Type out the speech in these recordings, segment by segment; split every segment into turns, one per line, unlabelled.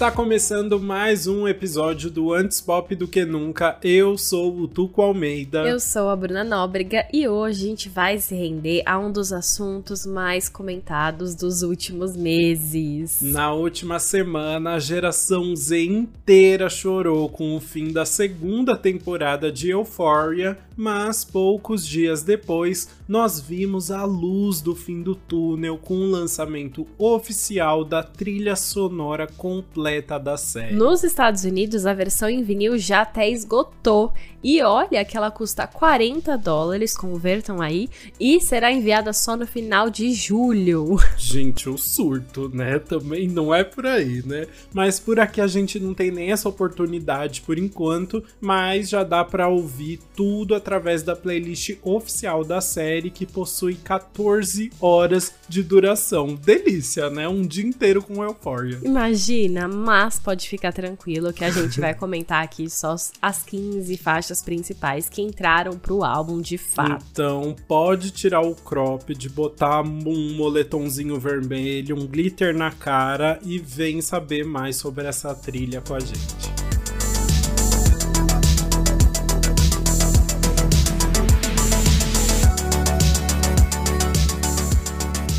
Está começando mais um episódio do Antes Pop do que Nunca. Eu sou o Tuco Almeida.
Eu sou a Bruna Nóbrega e hoje a gente vai se render a um dos assuntos mais comentados dos últimos meses.
Na última semana, a geração Z inteira chorou com o fim da segunda temporada de Euphoria, mas poucos dias depois, nós vimos a luz do fim do túnel com o lançamento oficial da trilha sonora completa da série.
Nos Estados Unidos, a versão em vinil já até esgotou. E olha que ela custa 40 dólares, convertam aí, e será enviada só no final de julho.
Gente, o surto, né? Também não é por aí, né? Mas por aqui a gente não tem nem essa oportunidade por enquanto, mas já dá para ouvir tudo através da playlist oficial da série que possui 14 horas de duração. Delícia, né? Um dia inteiro com Euphoria.
Imagina, mas pode ficar tranquilo que a gente vai comentar aqui só as 15 faixas principais que entraram pro álbum de fato.
Então, pode tirar o cropped, botar um moletomzinho vermelho, um glitter na cara e vem saber mais sobre essa trilha com a gente.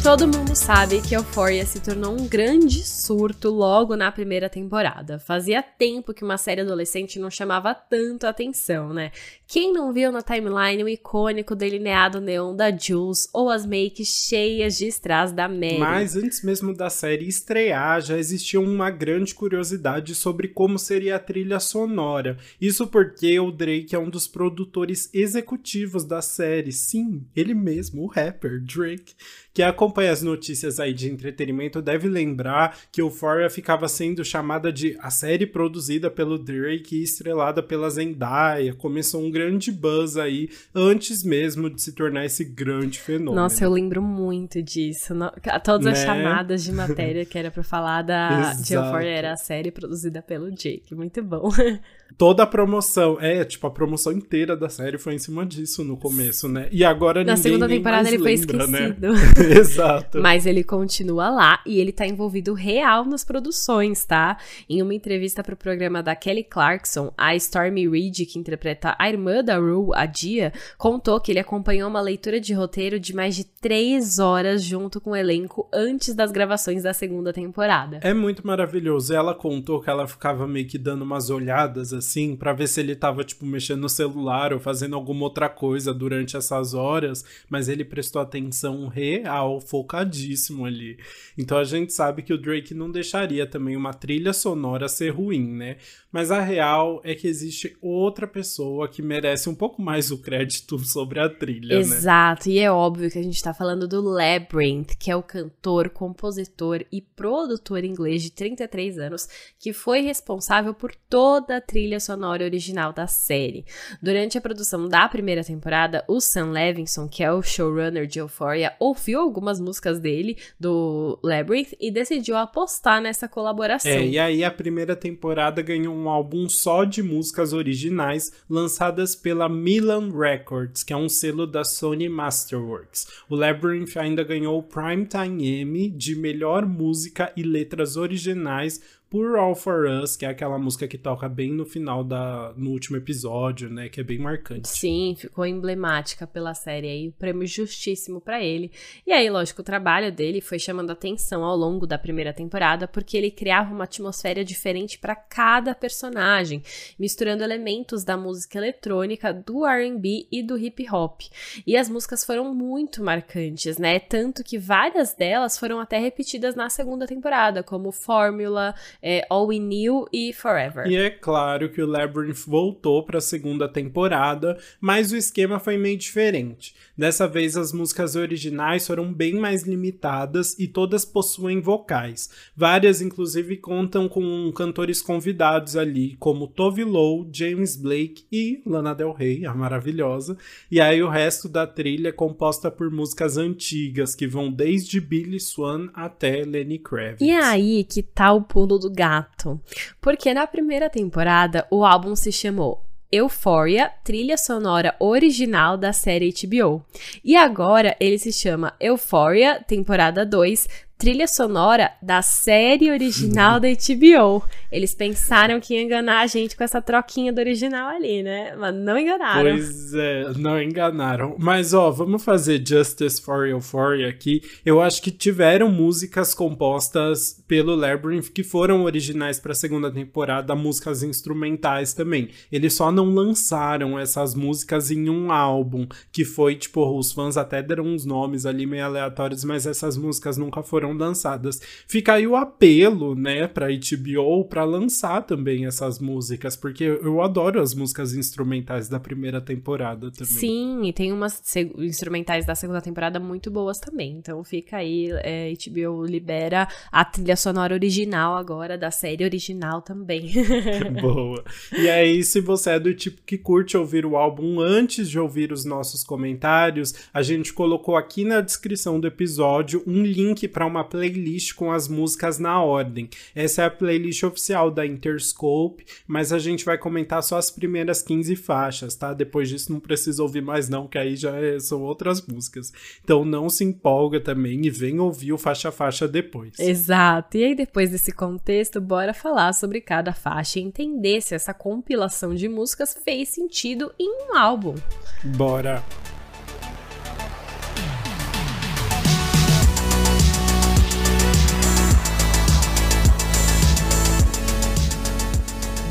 Todo mundo sabe que Euphoria se tornou um grande surto logo na primeira temporada. Fazia tempo que uma série adolescente não chamava tanto atenção, né? Quem não viu na timeline o icônico delineado neon da Jules ou as makes cheias de strass da Mary?
Mas antes mesmo da série estrear, já existia uma grande curiosidade sobre como seria a trilha sonora. Isso porque o Drake é um dos produtores executivos da série. Sim, ele mesmo, o rapper Drake que acompanha as notícias aí de entretenimento deve lembrar que Euphoria ficava sendo chamada de a série produzida pelo Drake e estrelada pela Zendaya. Começou um grande buzz aí antes mesmo de se tornar esse grande fenômeno.
Nossa, eu lembro muito disso. Todas né? as chamadas de matéria que era pra falar da, de Euphoria era a série produzida pelo Jake. Muito bom.
Toda a promoção, é, tipo, a promoção inteira da série foi em cima disso no começo, né? E agora Na
segunda temporada ele
lembra,
foi né? esquecido.
Né? Exato.
Mas ele continua lá e ele tá envolvido real nas produções, tá? Em uma entrevista pro programa da Kelly Clarkson, a Stormy Reed, que interpreta a irmã da Rue, a Dia, contou que ele acompanhou uma leitura de roteiro de mais de três horas junto com o elenco antes das gravações da segunda temporada.
É muito maravilhoso. Ela contou que ela ficava meio que dando umas olhadas assim, para ver se ele tava, tipo, mexendo no celular ou fazendo alguma outra coisa durante essas horas, mas ele prestou atenção real, focadíssimo ali. Então a gente sabe que o Drake não deixaria também uma trilha sonora ser ruim, né? Mas a real é que existe outra pessoa que merece um pouco mais o crédito sobre a trilha,
né? Exato,
né?
e é óbvio que a gente tá falando do Labyrinth, que é o cantor, compositor e produtor inglês de 33 anos, que foi responsável por toda a trilha sonora original da série. Durante a produção da primeira temporada, o Sam Levinson, que é o showrunner de Euphoria, ouviu algumas músicas dele, do Labyrinth, e decidiu apostar nessa colaboração.
É, e aí a primeira temporada ganhou um álbum só de músicas originais lançadas pela Milan Records, que é um selo da Sony Masterworks. O Labyrinth ainda ganhou o Primetime Emmy de melhor música e letras originais por All For Us, que é aquela música que toca bem no final da no último episódio, né, que é bem marcante.
Sim, ficou emblemática pela série aí, o prêmio justíssimo para ele. E aí, lógico, o trabalho dele foi chamando atenção ao longo da primeira temporada, porque ele criava uma atmosfera diferente para cada personagem, misturando elementos da música eletrônica, do R&B e do hip hop. E as músicas foram muito marcantes, né? Tanto que várias delas foram até repetidas na segunda temporada, como Fórmula, é, All We Knew e Forever.
E é claro que o Labyrinth voltou para a segunda temporada, mas o esquema foi meio diferente. Dessa vez as músicas originais foram bem mais limitadas e todas possuem vocais. Várias inclusive contam com cantores convidados ali, como Tove Lo, James Blake e Lana Del Rey, a maravilhosa. E aí o resto da trilha é composta por músicas antigas que vão desde Billy Swan até Lenny Kravitz.
E aí que tá o pulo do gato. Porque na primeira temporada o álbum se chamou Euphoria, trilha sonora original da série HBO. E agora ele se chama Euphoria, temporada 2, trilha sonora da série original da HBO. Eles pensaram que ia enganar a gente com essa troquinha do original ali, né? Mas não enganaram.
Pois é, não enganaram. Mas ó, vamos fazer Justice for Euphoria aqui. Eu acho que tiveram músicas compostas pelo Labyrinth que foram originais para a segunda temporada, músicas instrumentais também. Eles só não lançaram essas músicas em um álbum, que foi tipo, os fãs até deram uns nomes ali meio aleatórios, mas essas músicas nunca foram foram lançadas. Fica aí o apelo, né, pra HBO para lançar também essas músicas, porque eu adoro as músicas instrumentais da primeira temporada também.
Sim, e tem umas instrumentais da segunda temporada muito boas também. Então fica aí, é, HBO libera a trilha sonora original agora, da série original também.
Boa. E aí, se você é do tipo que curte ouvir o álbum antes de ouvir os nossos comentários, a gente colocou aqui na descrição do episódio um link para uma uma playlist com as músicas na ordem. Essa é a playlist oficial da Interscope, mas a gente vai comentar só as primeiras 15 faixas, tá? Depois disso não precisa ouvir mais não, que aí já é, são outras músicas. Então não se empolga também e vem ouvir o faixa a faixa depois.
Exato. E aí depois desse contexto, bora falar sobre cada faixa e entender se essa compilação de músicas fez sentido em um álbum.
Bora.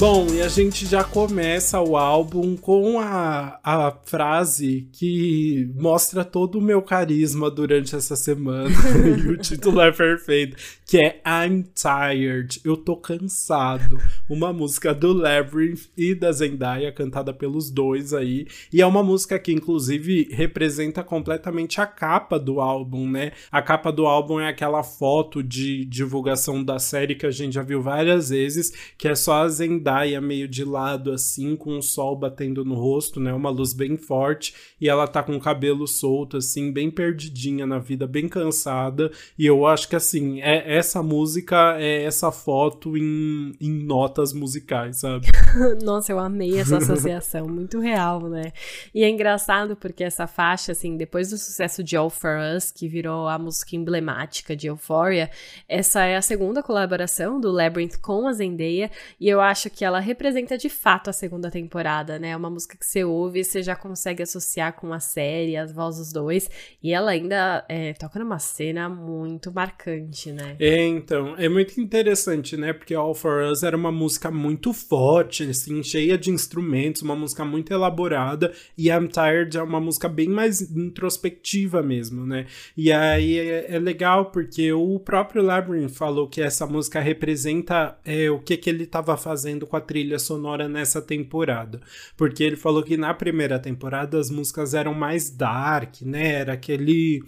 Bom, e a gente já começa o álbum com a, a frase que mostra todo o meu carisma durante essa semana. e o título é perfeito, que é I'm Tired. Eu tô cansado. Uma música do Labyrinth e da Zendaya, cantada pelos dois aí. E é uma música que, inclusive, representa completamente a capa do álbum, né? A capa do álbum é aquela foto de divulgação da série que a gente já viu várias vezes, que é só a Zendaya Zendaya meio de lado, assim, com o sol batendo no rosto, né? Uma luz bem forte. E ela tá com o cabelo solto, assim, bem perdidinha na vida, bem cansada. E eu acho que, assim, é essa música é essa foto em, em notas musicais, sabe?
Nossa, eu amei essa associação, muito real, né? E é engraçado porque essa faixa, assim, depois do sucesso de All For Us, que virou a música emblemática de Euphoria, essa é a segunda colaboração do Labyrinth com a Zendaya. E eu acho que que ela representa de fato a segunda temporada, né? É uma música que você ouve e você já consegue associar com a série, as vozes dos dois. E ela ainda é, toca numa cena muito marcante, né?
É, então, é muito interessante, né? Porque All For Us era uma música muito forte, assim, cheia de instrumentos, uma música muito elaborada. E I'm Tired é uma música bem mais introspectiva mesmo, né? E aí é, é legal porque o próprio Labyrinth falou que essa música representa é, o que, que ele estava fazendo com a trilha sonora nessa temporada. Porque ele falou que na primeira temporada as músicas eram mais dark, né? Era aquele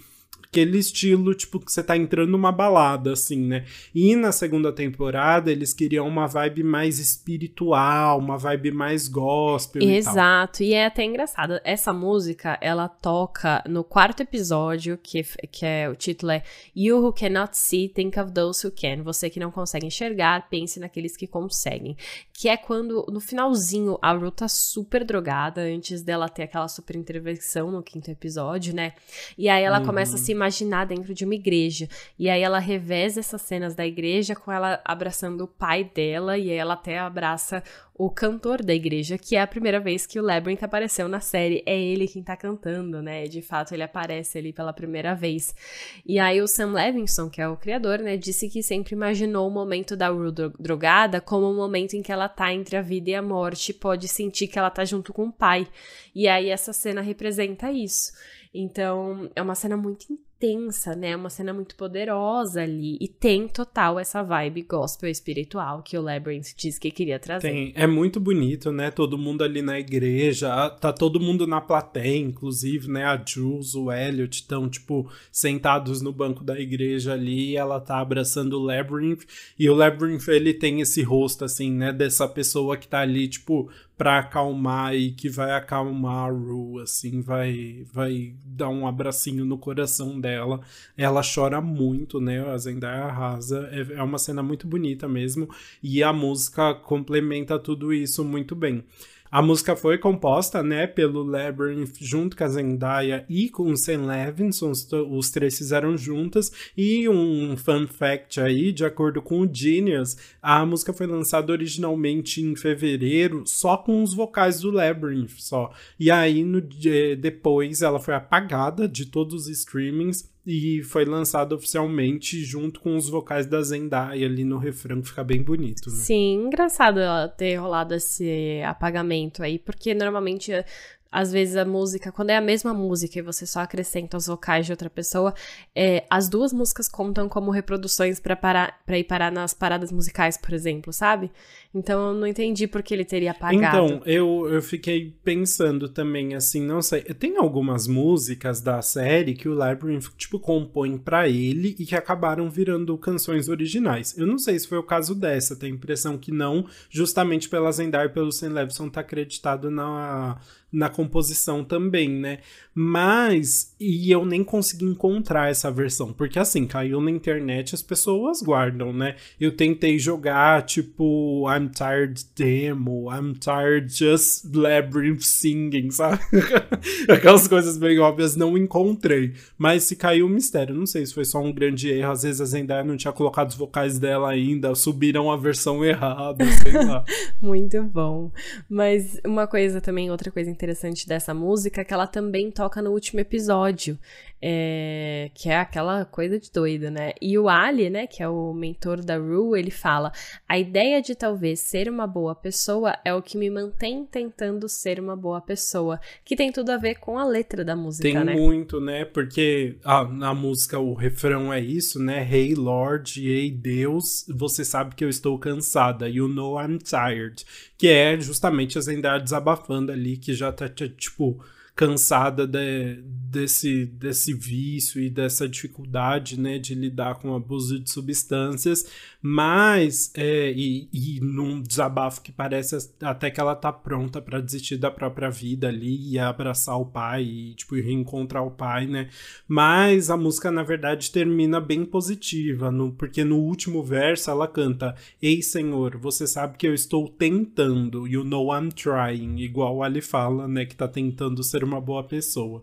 aquele estilo, tipo, que você tá entrando numa balada, assim, né? E na segunda temporada eles queriam uma vibe mais espiritual, uma vibe mais gospel
Exato,
e,
e é até engraçado. Essa música, ela toca no quarto episódio, que, que é o título é You Who Cannot See, Think of Those Who Can. Você que não consegue enxergar, pense naqueles que conseguem. Que é quando, no finalzinho, a Ru tá super drogada, antes dela ter aquela super intervenção no quinto episódio, né? E aí ela uhum. começa a se imaginar dentro de uma igreja. E aí ela reveza essas cenas da igreja com ela abraçando o pai dela, e aí ela até abraça o cantor da igreja, que é a primeira vez que o Labyrinth apareceu na série. É ele quem tá cantando, né? De fato, ele aparece ali pela primeira vez. E aí o Sam Levinson, que é o criador, né, disse que sempre imaginou o momento da Rue drogada como o momento em que ela tá entre a vida e a morte, pode sentir que ela tá junto com o pai. E aí essa cena representa isso. Então, é uma cena muito intensa, né? Uma cena muito poderosa ali. E tem total essa vibe gospel espiritual que o Labyrinth disse que queria trazer.
Tem. É muito bonito, né? Todo mundo ali na igreja. Tá todo mundo na plateia, inclusive, né? A Jules, o Elliot estão, tipo, sentados no banco da igreja ali. ela tá abraçando o Labyrinth. E o Labyrinth, ele tem esse rosto, assim, né? Dessa pessoa que tá ali, tipo, para acalmar e que vai acalmar a Ru, assim, vai, vai dar um abracinho no coração dela. Ela chora muito, né? A Zendaya arrasa. É, é uma cena muito bonita mesmo. E a música complementa tudo isso muito bem. A música foi composta, né, pelo Labyrinth junto com a Zendaya e com o Sam Levinson, os, os três fizeram juntas. E um fun fact aí, de acordo com o Genius, a música foi lançada originalmente em fevereiro, só com os vocais do Labyrinth, só. E aí, no, depois, ela foi apagada de todos os streamings e foi lançado oficialmente junto com os vocais da Zendaya ali no refrão, que fica bem bonito, né?
Sim, engraçado ter rolado esse apagamento aí, porque normalmente às vezes a música, quando é a mesma música e você só acrescenta os vocais de outra pessoa, é, as duas músicas contam como reproduções para ir parar nas paradas musicais, por exemplo, sabe? Então eu não entendi por que ele teria apagado.
Então, eu, eu fiquei pensando também, assim, não sei, tem algumas músicas da série que o Labyrinth, tipo, compõe para ele e que acabaram virando canções originais. Eu não sei se foi o caso dessa, tenho a impressão que não, justamente pela Zendaya e pelo Sam Levinson tá acreditado na na composição também, né? Mas, e eu nem consegui encontrar essa versão, porque assim, caiu na internet, as pessoas guardam, né? Eu tentei jogar, tipo, I'm tired demo, I'm tired just labyrinth singing, sabe? Aquelas coisas bem óbvias, não encontrei. Mas se caiu o mistério, não sei se foi só um grande erro, às vezes a Zendaya não tinha colocado os vocais dela ainda, subiram a versão errada, sei lá.
Muito bom. Mas uma coisa também, outra coisa interessante dessa música, é que ela também toca no último episódio, é, que é aquela coisa de doida, né? E o Ali, né, que é o mentor da Rue, ele fala: a ideia de talvez ser uma boa pessoa é o que me mantém tentando ser uma boa pessoa, que tem tudo a ver com a letra da música,
tem
né?
Tem muito, né? Porque ah, na música o refrão é isso, né? Hey Lord, hey Deus, você sabe que eu estou cansada. You know I'm tired. Que é justamente a Zendaya desabafando ali, que já tá, tipo cansada de, desse, desse vício e dessa dificuldade né, de lidar com o abuso de substâncias, mas é, e, e num desabafo que parece até que ela tá pronta para desistir da própria vida ali e abraçar o pai e tipo reencontrar o pai, né? Mas a música na verdade termina bem positiva, no, porque no último verso ela canta: "Ei Senhor, você sabe que eu estou tentando, you know I'm trying", igual ali fala, né, que tá tentando ser uma boa pessoa.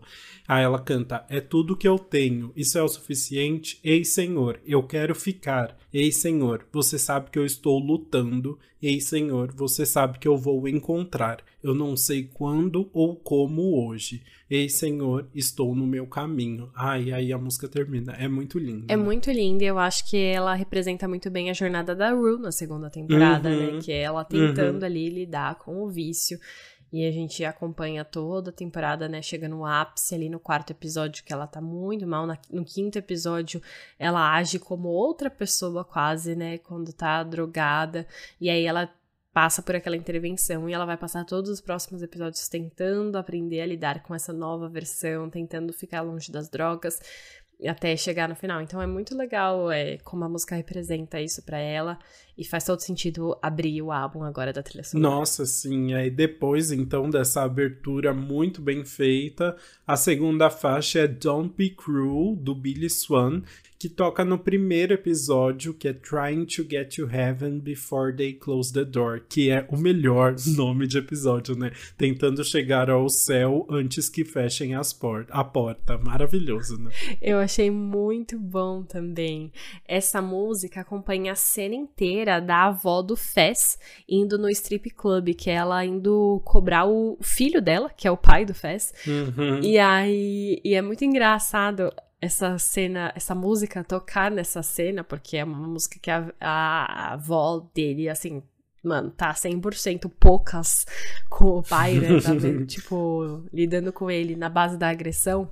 Aí ela canta: É tudo que eu tenho, isso é o suficiente? Ei, Senhor, eu quero ficar. Ei, Senhor, você sabe que eu estou lutando. Ei, Senhor, você sabe que eu vou encontrar. Eu não sei quando ou como hoje. Ei, Senhor, estou no meu caminho. Ai, aí a música termina. É muito linda.
É muito linda. Eu acho que ela representa muito bem a jornada da Rue na segunda temporada, né? uhum. né? Que é ela tentando uhum. ali lidar com o vício. E a gente acompanha toda a temporada, né? Chega no ápice ali no quarto episódio, que ela tá muito mal. no quinto episódio, ela age como outra pessoa, quase, né? Quando tá drogada. E aí ela passa por aquela intervenção e ela vai passar todos os próximos episódios tentando aprender a lidar com essa nova versão, tentando ficar longe das drogas até chegar no final. Então é muito legal é, como a música representa isso para ela e faz todo sentido abrir o álbum agora da trilha sonora.
Nossa, sim. Aí depois então dessa abertura muito bem feita, a segunda faixa é Don't Be Cruel do Billy Swan, que toca no primeiro episódio, que é Trying to Get to Heaven Before They Close the Door, que é o melhor nome de episódio, né? Tentando chegar ao céu antes que fechem as por a porta. Maravilhoso, né?
Eu achei muito bom também. Essa música acompanha a cena inteira da avó do Fess indo no strip club, que é ela indo cobrar o filho dela, que é o pai do Fess. Uhum. E aí, e é muito engraçado essa cena, essa música, tocar nessa cena, porque é uma música que a, a, avó dele, assim, mano, tá 100% poucas com o pai, né? Tá, tipo, lidando com ele na base da agressão.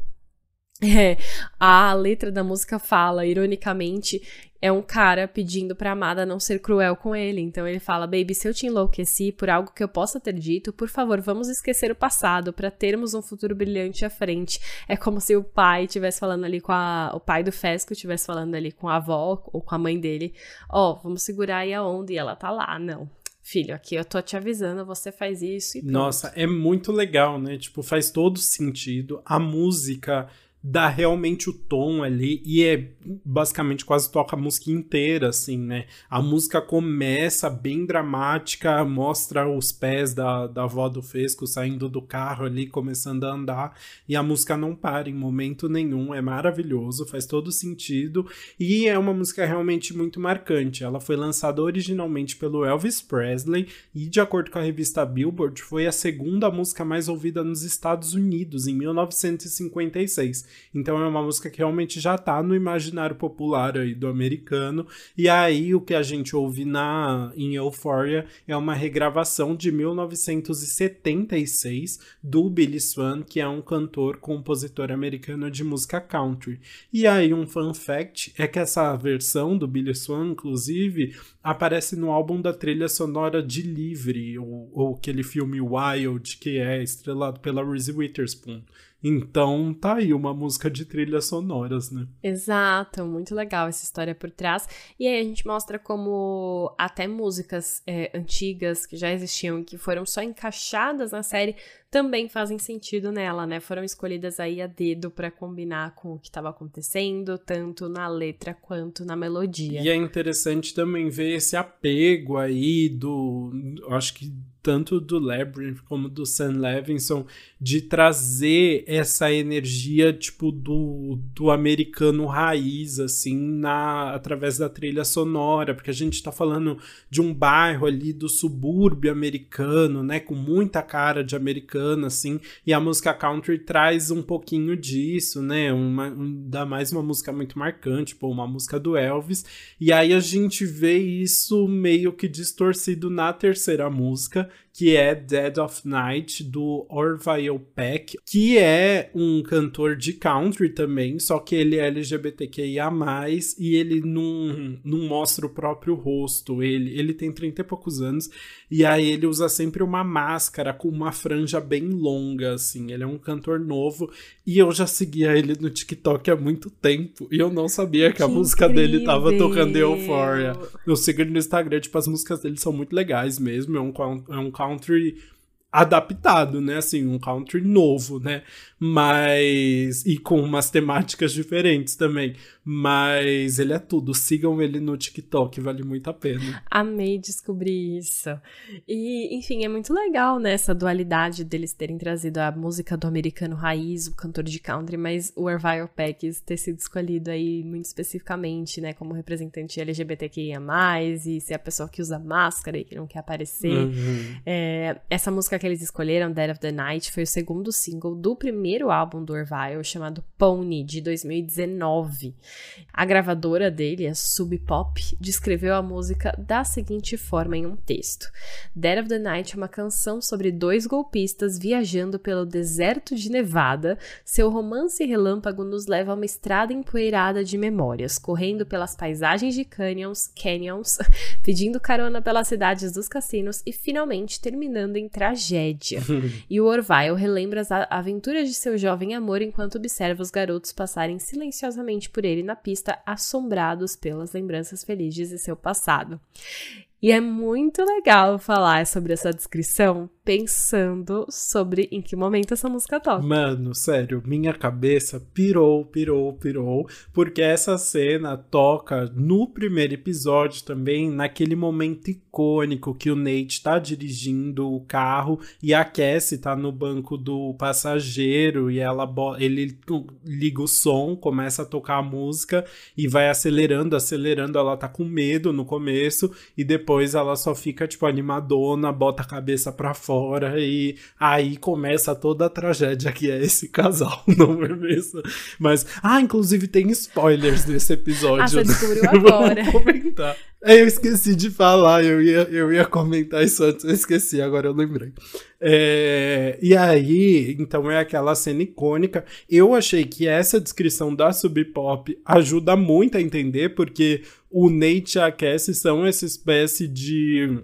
É, a letra da música fala, ironicamente, é um cara pedindo pra amada não ser cruel com ele. Então ele fala: Baby, se eu te enlouqueci por algo que eu possa ter dito, por favor, vamos esquecer o passado para termos um futuro brilhante à frente. É como se o pai estivesse falando ali com a. O pai do Fesco estivesse falando ali com a avó ou com a mãe dele: Ó, oh, vamos segurar aí a onda. E ela tá lá, não filho, aqui eu tô te avisando, você faz isso e pronto.
Nossa, é muito legal, né? Tipo, faz todo sentido. A música dá realmente o tom ali e é basicamente quase toca a música inteira, assim, né? A música começa bem dramática, mostra os pés da, da avó do Fesco saindo do carro ali, começando a andar, e a música não para em momento nenhum, é maravilhoso, faz todo sentido, e é uma música realmente muito marcante. Ela foi lançada originalmente pelo Elvis Presley, e de acordo com a revista Billboard, foi a segunda música mais ouvida nos Estados Unidos, em 1956. Então é uma música que realmente já tá no imaginário popular aí do americano. E aí o que a gente ouve na em Euphoria é uma regravação de 1976 do Billy Swan, que é um cantor, compositor americano de música country. E aí um fun fact é que essa versão do Billy Swan, inclusive, aparece no álbum da trilha sonora de Livre, ou, ou aquele filme Wild, que é estrelado pela Reese Witherspoon. Então tá aí uma música de trilhas sonoras, né?
Exato, muito legal essa história por trás. E aí a gente mostra como até músicas é, antigas que já existiam e que foram só encaixadas na série também fazem sentido nela, né? Foram escolhidas aí a dedo para combinar com o que estava acontecendo, tanto na letra quanto na melodia.
E é interessante também ver esse apego aí do. Acho que tanto do Labyrinth como do Sam Levinson, de trazer essa energia, tipo, do, do americano raiz, assim, na, através da trilha sonora, porque a gente tá falando de um bairro ali do subúrbio americano, né, com muita cara de americano, assim, e a música country traz um pouquinho disso, né, uma, um, dá mais uma música muito marcante, tipo, uma música do Elvis, e aí a gente vê isso meio que distorcido na terceira música, que é Dead of Night, do Orville Peck, que é um cantor de country também, só que ele é LGBTQIA+, e ele não, não mostra o próprio rosto, ele, ele tem 30 e poucos anos, e aí ele usa sempre uma máscara com uma franja bem longa, assim, ele é um cantor novo, e eu já seguia ele no TikTok há muito tempo, e eu não sabia que, que a música incrível. dele tava tocando Euphoria. Eu sigo ele no Instagram, tipo, as músicas dele são muito legais mesmo, é um, é um country adaptado, né? Assim, um country novo, né? Mas. E com umas temáticas diferentes também. Mas ele é tudo. Sigam ele no TikTok, vale muito a pena.
Amei descobrir isso. E, enfim, é muito legal, né? Essa dualidade deles terem trazido a música do americano raiz, o cantor de country, mas o Ervile Peck ter sido escolhido aí muito especificamente, né? Como representante LGBTQIA, e ser a pessoa que usa máscara e que não quer aparecer. Uhum. É, essa música que eles escolheram, Dead of the Night, foi o segundo single do primeiro álbum do Orville, chamado Pony, de 2019. A gravadora dele, a Sub Pop, descreveu a música da seguinte forma em um texto: Dead of the Night é uma canção sobre dois golpistas viajando pelo deserto de Nevada. Seu romance relâmpago nos leva a uma estrada empoeirada de memórias, correndo pelas paisagens de canyons, canyons, pedindo carona pelas cidades dos cassinos e finalmente terminando em tragédia tragédia. e o Orville relembra as aventuras de seu jovem amor enquanto observa os garotos passarem silenciosamente por ele na pista, assombrados pelas lembranças felizes de seu passado. E é muito legal falar sobre essa descrição pensando sobre em que momento essa música toca.
Mano, sério, minha cabeça pirou, pirou, pirou, porque essa cena toca no primeiro episódio também, naquele momento icônico que o Nate tá dirigindo o carro e a Cassie tá no banco do passageiro e ela ele liga o som, começa a tocar a música e vai acelerando, acelerando, ela tá com medo no começo e depois ela só fica tipo animadona, bota a cabeça para fora e aí começa toda a tragédia que é esse casal, não é mesmo? Mas, ah, inclusive tem spoilers desse episódio. Ah,
você descobriu agora.
Vamos comentar. Eu esqueci de falar, eu ia, eu ia comentar isso antes, eu esqueci, agora eu lembrei. É, e aí, então é aquela cena icônica. Eu achei que essa descrição da Sub Pop ajuda muito a entender, porque o Nate e a Cassie são essa espécie de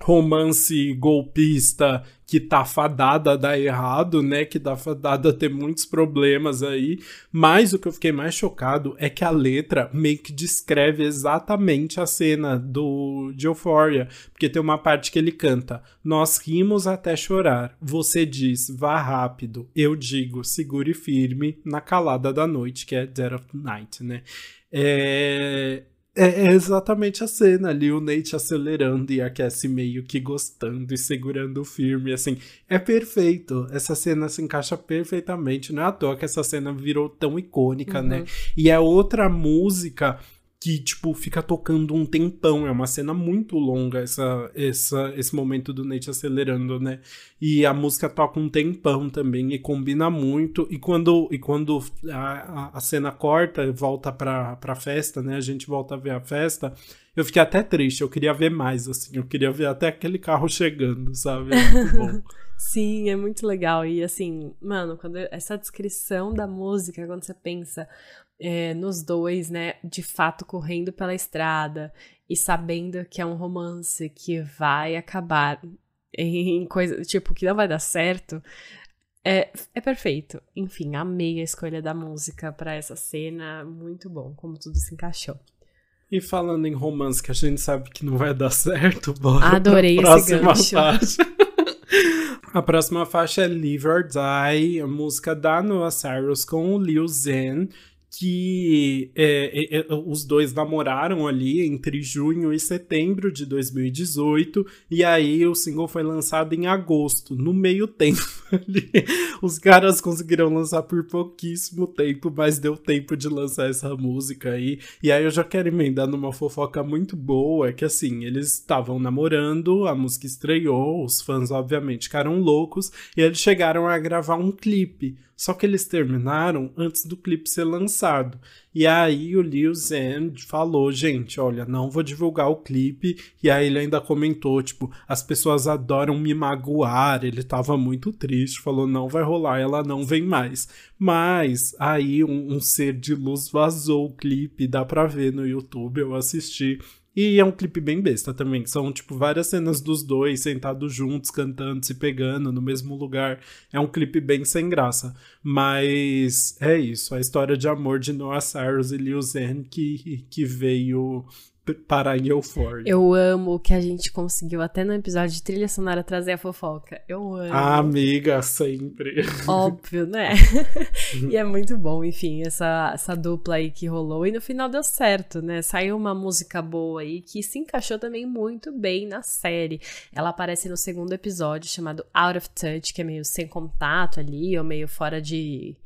romance golpista que tá fadada a dar errado, né? Que tá fadada a ter muitos problemas aí. Mas o que eu fiquei mais chocado é que a letra meio que descreve exatamente a cena do de Euphoria. Porque tem uma parte que ele canta: Nós rimos até chorar. Você diz, vá rápido. Eu digo, segure firme na calada da noite, que é Dead of Night, né? É, é, é, exatamente a cena ali, o Nate acelerando e a Cassie meio que gostando e segurando firme, assim, é perfeito. Essa cena se encaixa perfeitamente, não é à toa que essa cena virou tão icônica, né? uhum. né? E é outra música que, tipo, fica tocando um tempão. É uma cena muito longa, essa, essa, esse momento do Nate acelerando, né? E a música toca um tempão também e combina muito. E quando, e quando a, a cena corta volta pra, pra festa, né? A gente volta a ver a festa. Eu fiquei até triste, eu queria ver mais, assim. Eu queria ver até aquele carro chegando, sabe? É muito bom.
Sim, é muito legal. E assim, mano, quando essa descrição da música, quando você pensa é, nos dois, né, de fato correndo pela estrada e sabendo que é um romance que vai acabar em coisa, tipo, que não vai dar certo, é, é perfeito. Enfim, amei a escolha da música para essa cena, muito bom, como tudo se encaixou.
E falando em romance que a gente sabe que não vai dar certo, bora
Adorei
pra próxima esse faixa. a próxima faixa é Live or Die, a música da Noah Cyrus com o Lil Zen que é, é, é, os dois namoraram ali entre junho e setembro de 2018, e aí o single foi lançado em agosto. No meio tempo ali, os caras conseguiram lançar por pouquíssimo tempo, mas deu tempo de lançar essa música aí. E aí eu já quero emendar numa fofoca muito boa, que assim, eles estavam namorando, a música estreou, os fãs obviamente ficaram loucos, e eles chegaram a gravar um clipe. Só que eles terminaram antes do clipe ser lançado. E aí o Lil Zen falou, gente, olha, não vou divulgar o clipe. E aí ele ainda comentou, tipo, as pessoas adoram me magoar. Ele tava muito triste, falou, não vai rolar, ela não vem mais. Mas aí um, um ser de luz vazou o clipe, dá pra ver no YouTube, eu assisti. E é um clipe bem besta também. São, tipo, várias cenas dos dois sentados juntos, cantando, se pegando no mesmo lugar. É um clipe bem sem graça. Mas é isso. A história de amor de Noah Cyrus e Lil Zen que, que veio parar em Euphoria.
Eu amo que a gente conseguiu até no episódio de trilha sonora trazer a fofoca. Eu amo.
Ah, amiga, sempre.
Óbvio, né? e é muito bom, enfim, essa, essa dupla aí que rolou. E no final deu certo, né? Saiu uma música boa aí que se encaixou também muito bem na série. Ela aparece no segundo episódio chamado Out of Touch, que é meio sem contato ali, ou meio fora de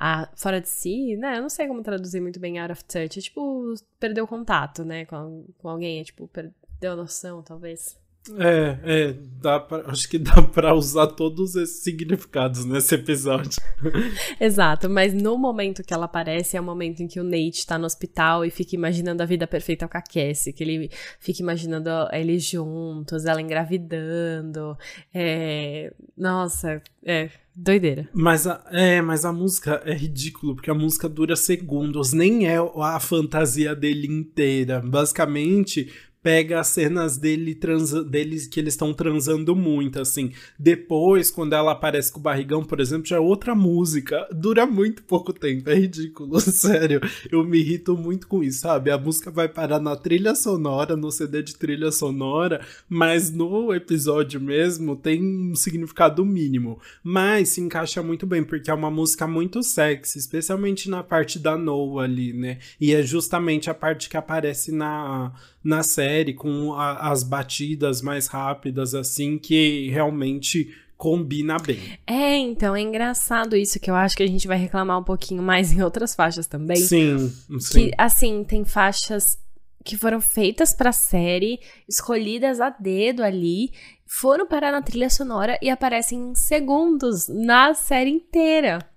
a, fora de si, né? Eu não sei como traduzir muito bem out of touch. É tipo, perdeu contato, né? Com, com alguém. É tipo, perdeu noção, talvez.
É, é, dá pra, acho que dá pra usar todos esses significados nesse episódio.
Exato, mas no momento que ela aparece é o momento em que o Nate tá no hospital e fica imaginando a vida perfeita com a Cassie, que ele fica imaginando eles juntos, ela engravidando. É... Nossa, é. Doideira.
Mas a, é, mas a música é ridículo, porque a música dura segundos, nem é a fantasia dele inteira. Basicamente, pega as cenas dele transa, deles que eles estão transando muito, assim. Depois, quando ela aparece com o barrigão, por exemplo, já é outra música. Dura muito pouco tempo, é ridículo, sério. Eu me irrito muito com isso, sabe? A música vai parar na trilha sonora, no CD de trilha sonora, mas no episódio mesmo tem um significado mínimo. Mas se encaixa muito bem, porque é uma música muito sexy, especialmente na parte da Noah ali, né? E é justamente a parte que aparece na na série, com a, as batidas mais rápidas, assim, que realmente combina bem.
É, então, é engraçado isso, que eu acho que a gente vai reclamar um pouquinho mais em outras faixas também.
Sim,
sim. Que, assim, tem faixas que foram feitas pra série, escolhidas a dedo ali, foram parar na trilha sonora e aparecem em segundos na série inteira.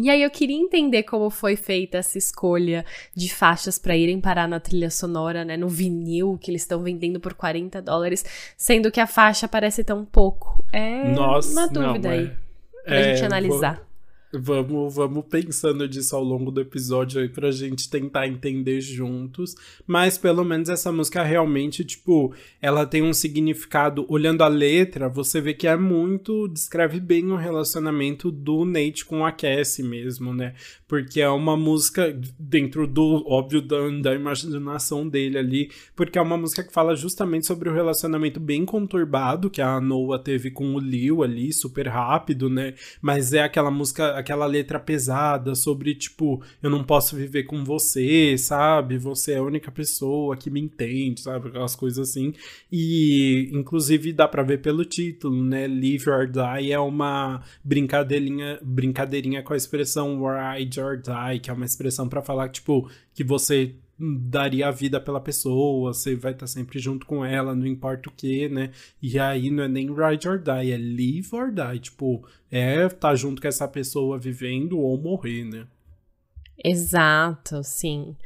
E aí eu queria entender como foi feita essa escolha de faixas para irem parar na trilha sonora, né, no vinil que eles estão vendendo por 40 dólares, sendo que a faixa parece tão pouco. É
Nossa,
uma dúvida
não,
aí pra é, gente analisar.
Vamos, vamos pensando disso ao longo do episódio aí pra gente tentar entender juntos. Mas pelo menos essa música realmente, tipo, ela tem um significado. Olhando a letra, você vê que é muito. descreve bem o relacionamento do Nate com a Cassie mesmo, né? Porque é uma música dentro do, óbvio, da, da imaginação dele ali. Porque é uma música que fala justamente sobre o relacionamento bem conturbado que a Noah teve com o Leo ali, super rápido, né? Mas é aquela música aquela letra pesada sobre, tipo, eu não posso viver com você, sabe? Você é a única pessoa que me entende, sabe? Aquelas coisas assim. E, inclusive, dá pra ver pelo título, né? Live or Die é uma brincadeirinha, brincadeirinha com a expressão ride or die, que é uma expressão para falar, tipo, que você daria a vida pela pessoa, você vai estar sempre junto com ela, não importa o que, né? E aí não é nem ride or die, é live or die, tipo, é estar tá junto com essa pessoa vivendo ou morrer, né?
Exato, sim.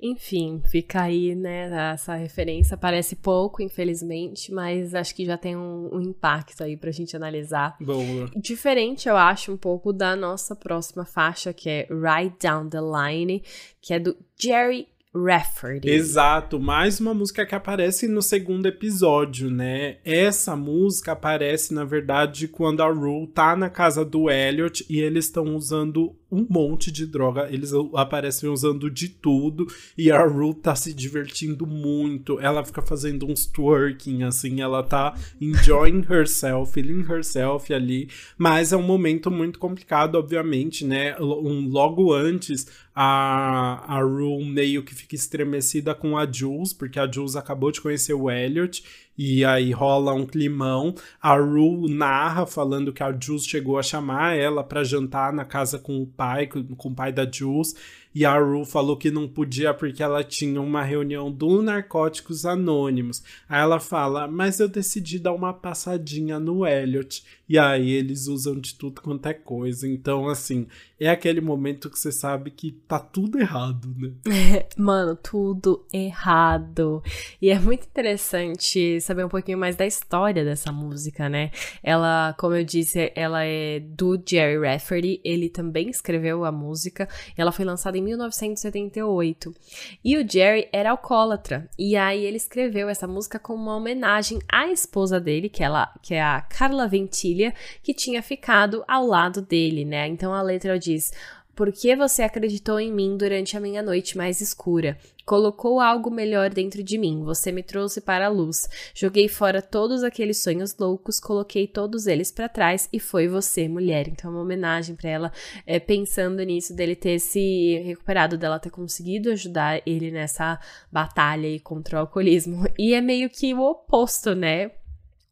Enfim, fica aí, né? Essa referência parece pouco, infelizmente, mas acho que já tem um, um impacto aí pra gente analisar.
Boa.
Diferente, eu acho, um pouco da nossa próxima faixa, que é Right Down the Line, que é do Jerry Rafferty.
Exato, mais uma música que aparece no segundo episódio, né? Essa música aparece, na verdade, quando a Rue tá na casa do Elliot e eles estão usando um monte de droga. Eles aparecem usando de tudo e a Rue tá se divertindo muito. Ela fica fazendo uns twerking, assim, ela tá enjoying herself, feeling herself ali. Mas é um momento muito complicado, obviamente, né? Um, logo antes, a, a meio que fica estremecida com a Jules, porque a Jules acabou de conhecer o Elliot e aí rola um climão. A Rue narra falando que a Jules chegou a chamar ela para jantar na casa com o pai, com o pai da Jules. E a falou que não podia porque ela tinha uma reunião do Narcóticos Anônimos. Aí ela fala, mas eu decidi dar uma passadinha no Elliot. E aí eles usam de tudo quanto é coisa. Então, assim, é aquele momento que você sabe que tá tudo errado, né?
Mano, tudo errado. E é muito interessante saber um pouquinho mais da história dessa música, né? Ela, como eu disse, ela é do Jerry Rafferty. Ele também escreveu a música. Ela foi lançada em em 1978. E o Jerry era alcoólatra. E aí ele escreveu essa música como uma homenagem à esposa dele, que, ela, que é a Carla Ventilha, que tinha ficado ao lado dele, né? Então a letra diz: por que você acreditou em mim durante a minha noite mais escura? Colocou algo melhor dentro de mim, você me trouxe para a luz. Joguei fora todos aqueles sonhos loucos, coloquei todos eles para trás e foi você, mulher. Então, é uma homenagem para ela, é, pensando nisso, dele ter se recuperado, dela ter conseguido ajudar ele nessa batalha aí contra o alcoolismo. E é meio que o oposto, né?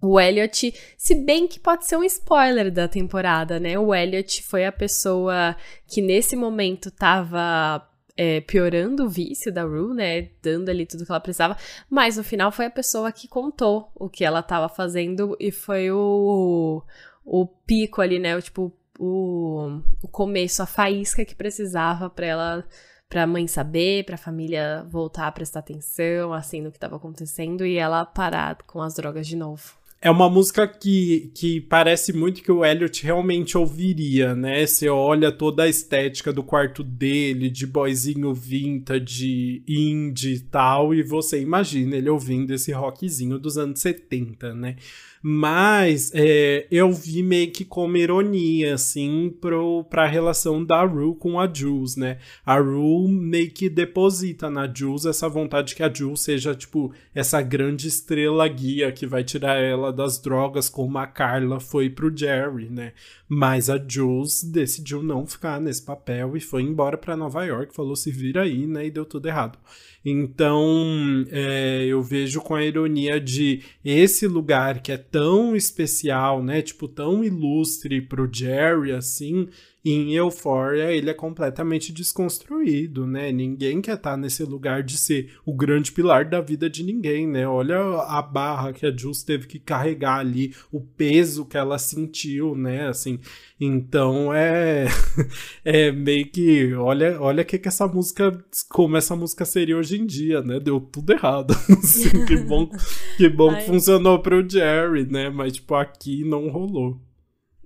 O Elliot, se bem que pode ser um spoiler da temporada, né? O Elliot foi a pessoa que nesse momento tava é, piorando o vício da Rue, né? Dando ali tudo que ela precisava. Mas no final foi a pessoa que contou o que ela tava fazendo e foi o, o pico ali, né? O, tipo, o, o começo, a faísca que precisava para ela para a mãe saber, para a família voltar a prestar atenção assim no que estava acontecendo e ela parar com as drogas de novo.
É uma música que, que parece muito que o Elliot realmente ouviria, né? Você olha toda a estética do quarto dele, de boyzinho vintage, indie e tal, e você imagina ele ouvindo esse rockzinho dos anos 70, né? Mas é, eu vi meio que como ironia, assim, pro, pra relação da Rue com a Jules, né? A Rue meio que deposita na Jules essa vontade que a Jules seja, tipo, essa grande estrela guia que vai tirar ela das drogas, como a Carla foi pro Jerry, né? Mas a Jules decidiu não ficar nesse papel e foi embora para Nova York, falou se vira aí, né? E deu tudo errado. Então, é, eu vejo com a ironia de esse lugar que é tão especial, né? Tipo, tão ilustre pro Jerry, assim, em Euphoria ele é completamente desconstruído, né? Ninguém quer estar tá nesse lugar de ser o grande pilar da vida de ninguém, né? Olha a barra que a Jules teve que carregar ali, o peso que ela sentiu, né? Assim, então é é meio que olha, olha que que essa música como essa música seria hoje em dia, né? Deu tudo errado. assim, que bom, que bom que funcionou pro Jerry, né? Mas tipo aqui não rolou.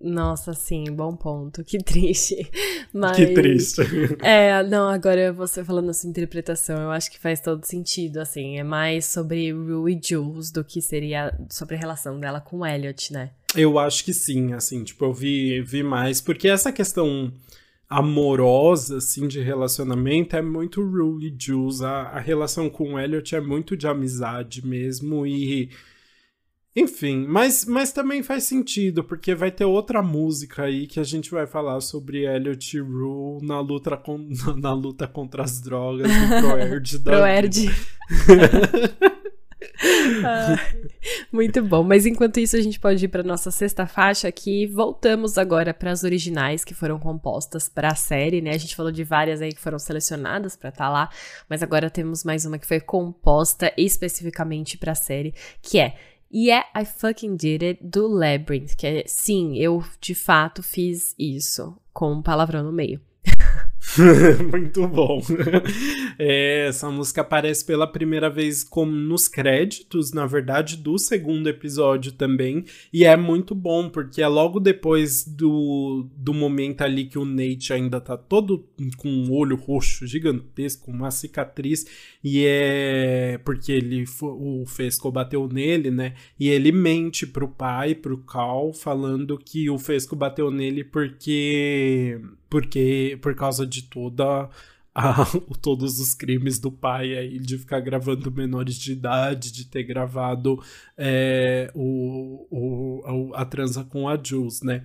Nossa, sim, bom ponto. Que triste. Mas,
que triste.
É, não, agora você falando essa interpretação, eu acho que faz todo sentido, assim. É mais sobre Rue e Jules do que seria sobre a relação dela com o Elliot, né?
Eu acho que sim, assim, tipo, eu vi, vi mais, porque essa questão amorosa, assim, de relacionamento é muito Rue e Jules. A, a relação com o Elliot é muito de amizade mesmo e enfim, mas, mas também faz sentido, porque vai ter outra música aí que a gente vai falar sobre Elliot Rule na luta, na luta contra as drogas do Proerd.
Proerd. ah, muito bom, mas enquanto isso a gente pode ir para nossa sexta faixa aqui. Voltamos agora para as originais que foram compostas para a série, né? A gente falou de várias aí que foram selecionadas para estar tá lá, mas agora temos mais uma que foi composta especificamente para a série, que é Yeah, I fucking did it do Labyrinth, que é sim, eu de fato fiz isso, com um palavrão no meio.
Muito bom. É, essa música aparece pela primeira vez como nos créditos, na verdade, do segundo episódio também. E é muito bom, porque é logo depois do, do momento ali que o Nate ainda tá todo com um olho roxo gigantesco, uma cicatriz. E é porque ele o Fesco bateu nele, né? E ele mente pro pai, pro Cal, falando que o Fesco bateu nele porque porque por causa toda a, todos os crimes do pai aí de ficar gravando menores de idade, de ter gravado é, o, o, a transa com a Jules, né?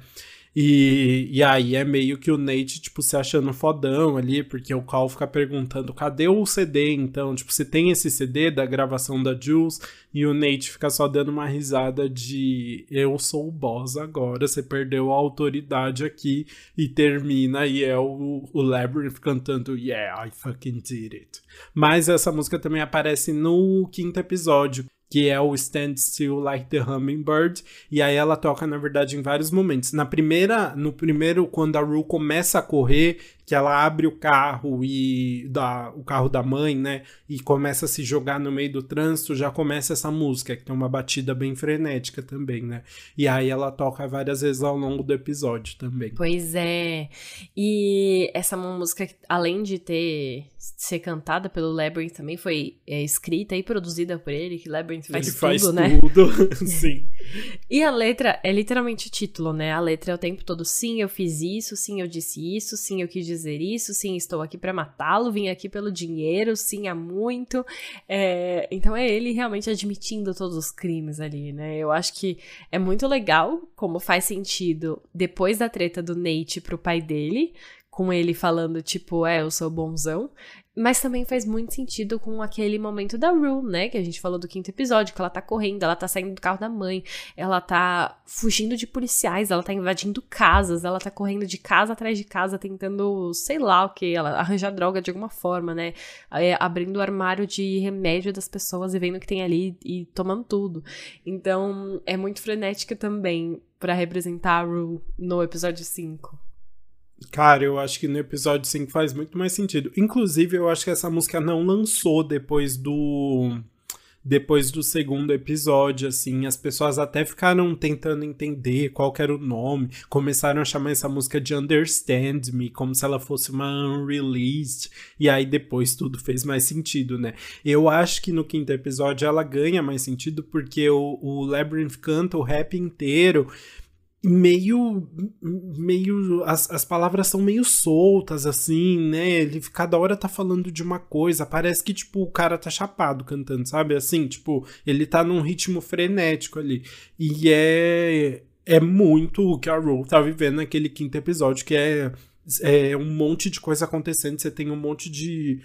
E, e aí é meio que o Nate, tipo, se achando fodão ali, porque o Cal fica perguntando, cadê o CD, então? Tipo, se tem esse CD da gravação da Jules, e o Nate fica só dando uma risada de eu sou o boss agora, você perdeu a autoridade aqui, e termina, e é o, o Labyrinth cantando Yeah, I fucking did it. Mas essa música também aparece no quinto episódio, que é o Stand Still Like the Hummingbird, e aí ela toca na verdade em vários momentos. Na primeira, no primeiro quando a Rue começa a correr, que ela abre o carro e da o carro da mãe, né, e começa a se jogar no meio do trânsito, já começa essa música que tem uma batida bem frenética também, né? E aí ela toca várias vezes ao longo do episódio também.
Pois é. E essa música além de ter ser cantada pelo Labyrinth também foi é, escrita e produzida por ele, que Labyrinth faz ele tudo, faz né?
tudo, sim.
e a letra é literalmente o título, né? A letra é o tempo todo sim, eu fiz isso, sim, eu disse isso, sim, eu quis dizer dizer isso, sim, estou aqui para matá-lo, vim aqui pelo dinheiro, sim, há muito. É, então é ele realmente admitindo todos os crimes ali, né? Eu acho que é muito legal como faz sentido depois da treta do Nate pro pai dele, com ele falando, tipo, é, eu sou bonzão. Mas também faz muito sentido com aquele momento da Rue, né? Que a gente falou do quinto episódio, que ela tá correndo, ela tá saindo do carro da mãe, ela tá fugindo de policiais, ela tá invadindo casas, ela tá correndo de casa atrás de casa, tentando, sei lá o que, ela arranjar droga de alguma forma, né? É, abrindo o armário de remédio das pessoas e vendo o que tem ali e tomando tudo. Então, é muito frenética também para representar a Rue no episódio 5.
Cara, eu acho que no episódio 5 faz muito mais sentido. Inclusive, eu acho que essa música não lançou depois do depois do segundo episódio, assim, as pessoas até ficaram tentando entender qual era o nome, começaram a chamar essa música de Understand Me, como se ela fosse uma unreleased, e aí depois tudo fez mais sentido, né? Eu acho que no quinto episódio ela ganha mais sentido porque o, o Labyrinth canta o rap inteiro, meio meio as, as palavras são meio soltas assim, né? Ele cada hora tá falando de uma coisa, parece que tipo o cara tá chapado cantando, sabe? Assim, tipo, ele tá num ritmo frenético ali. E é é muito o que a Rue tá vivendo naquele quinto episódio, que é é um monte de coisa acontecendo, você tem um monte de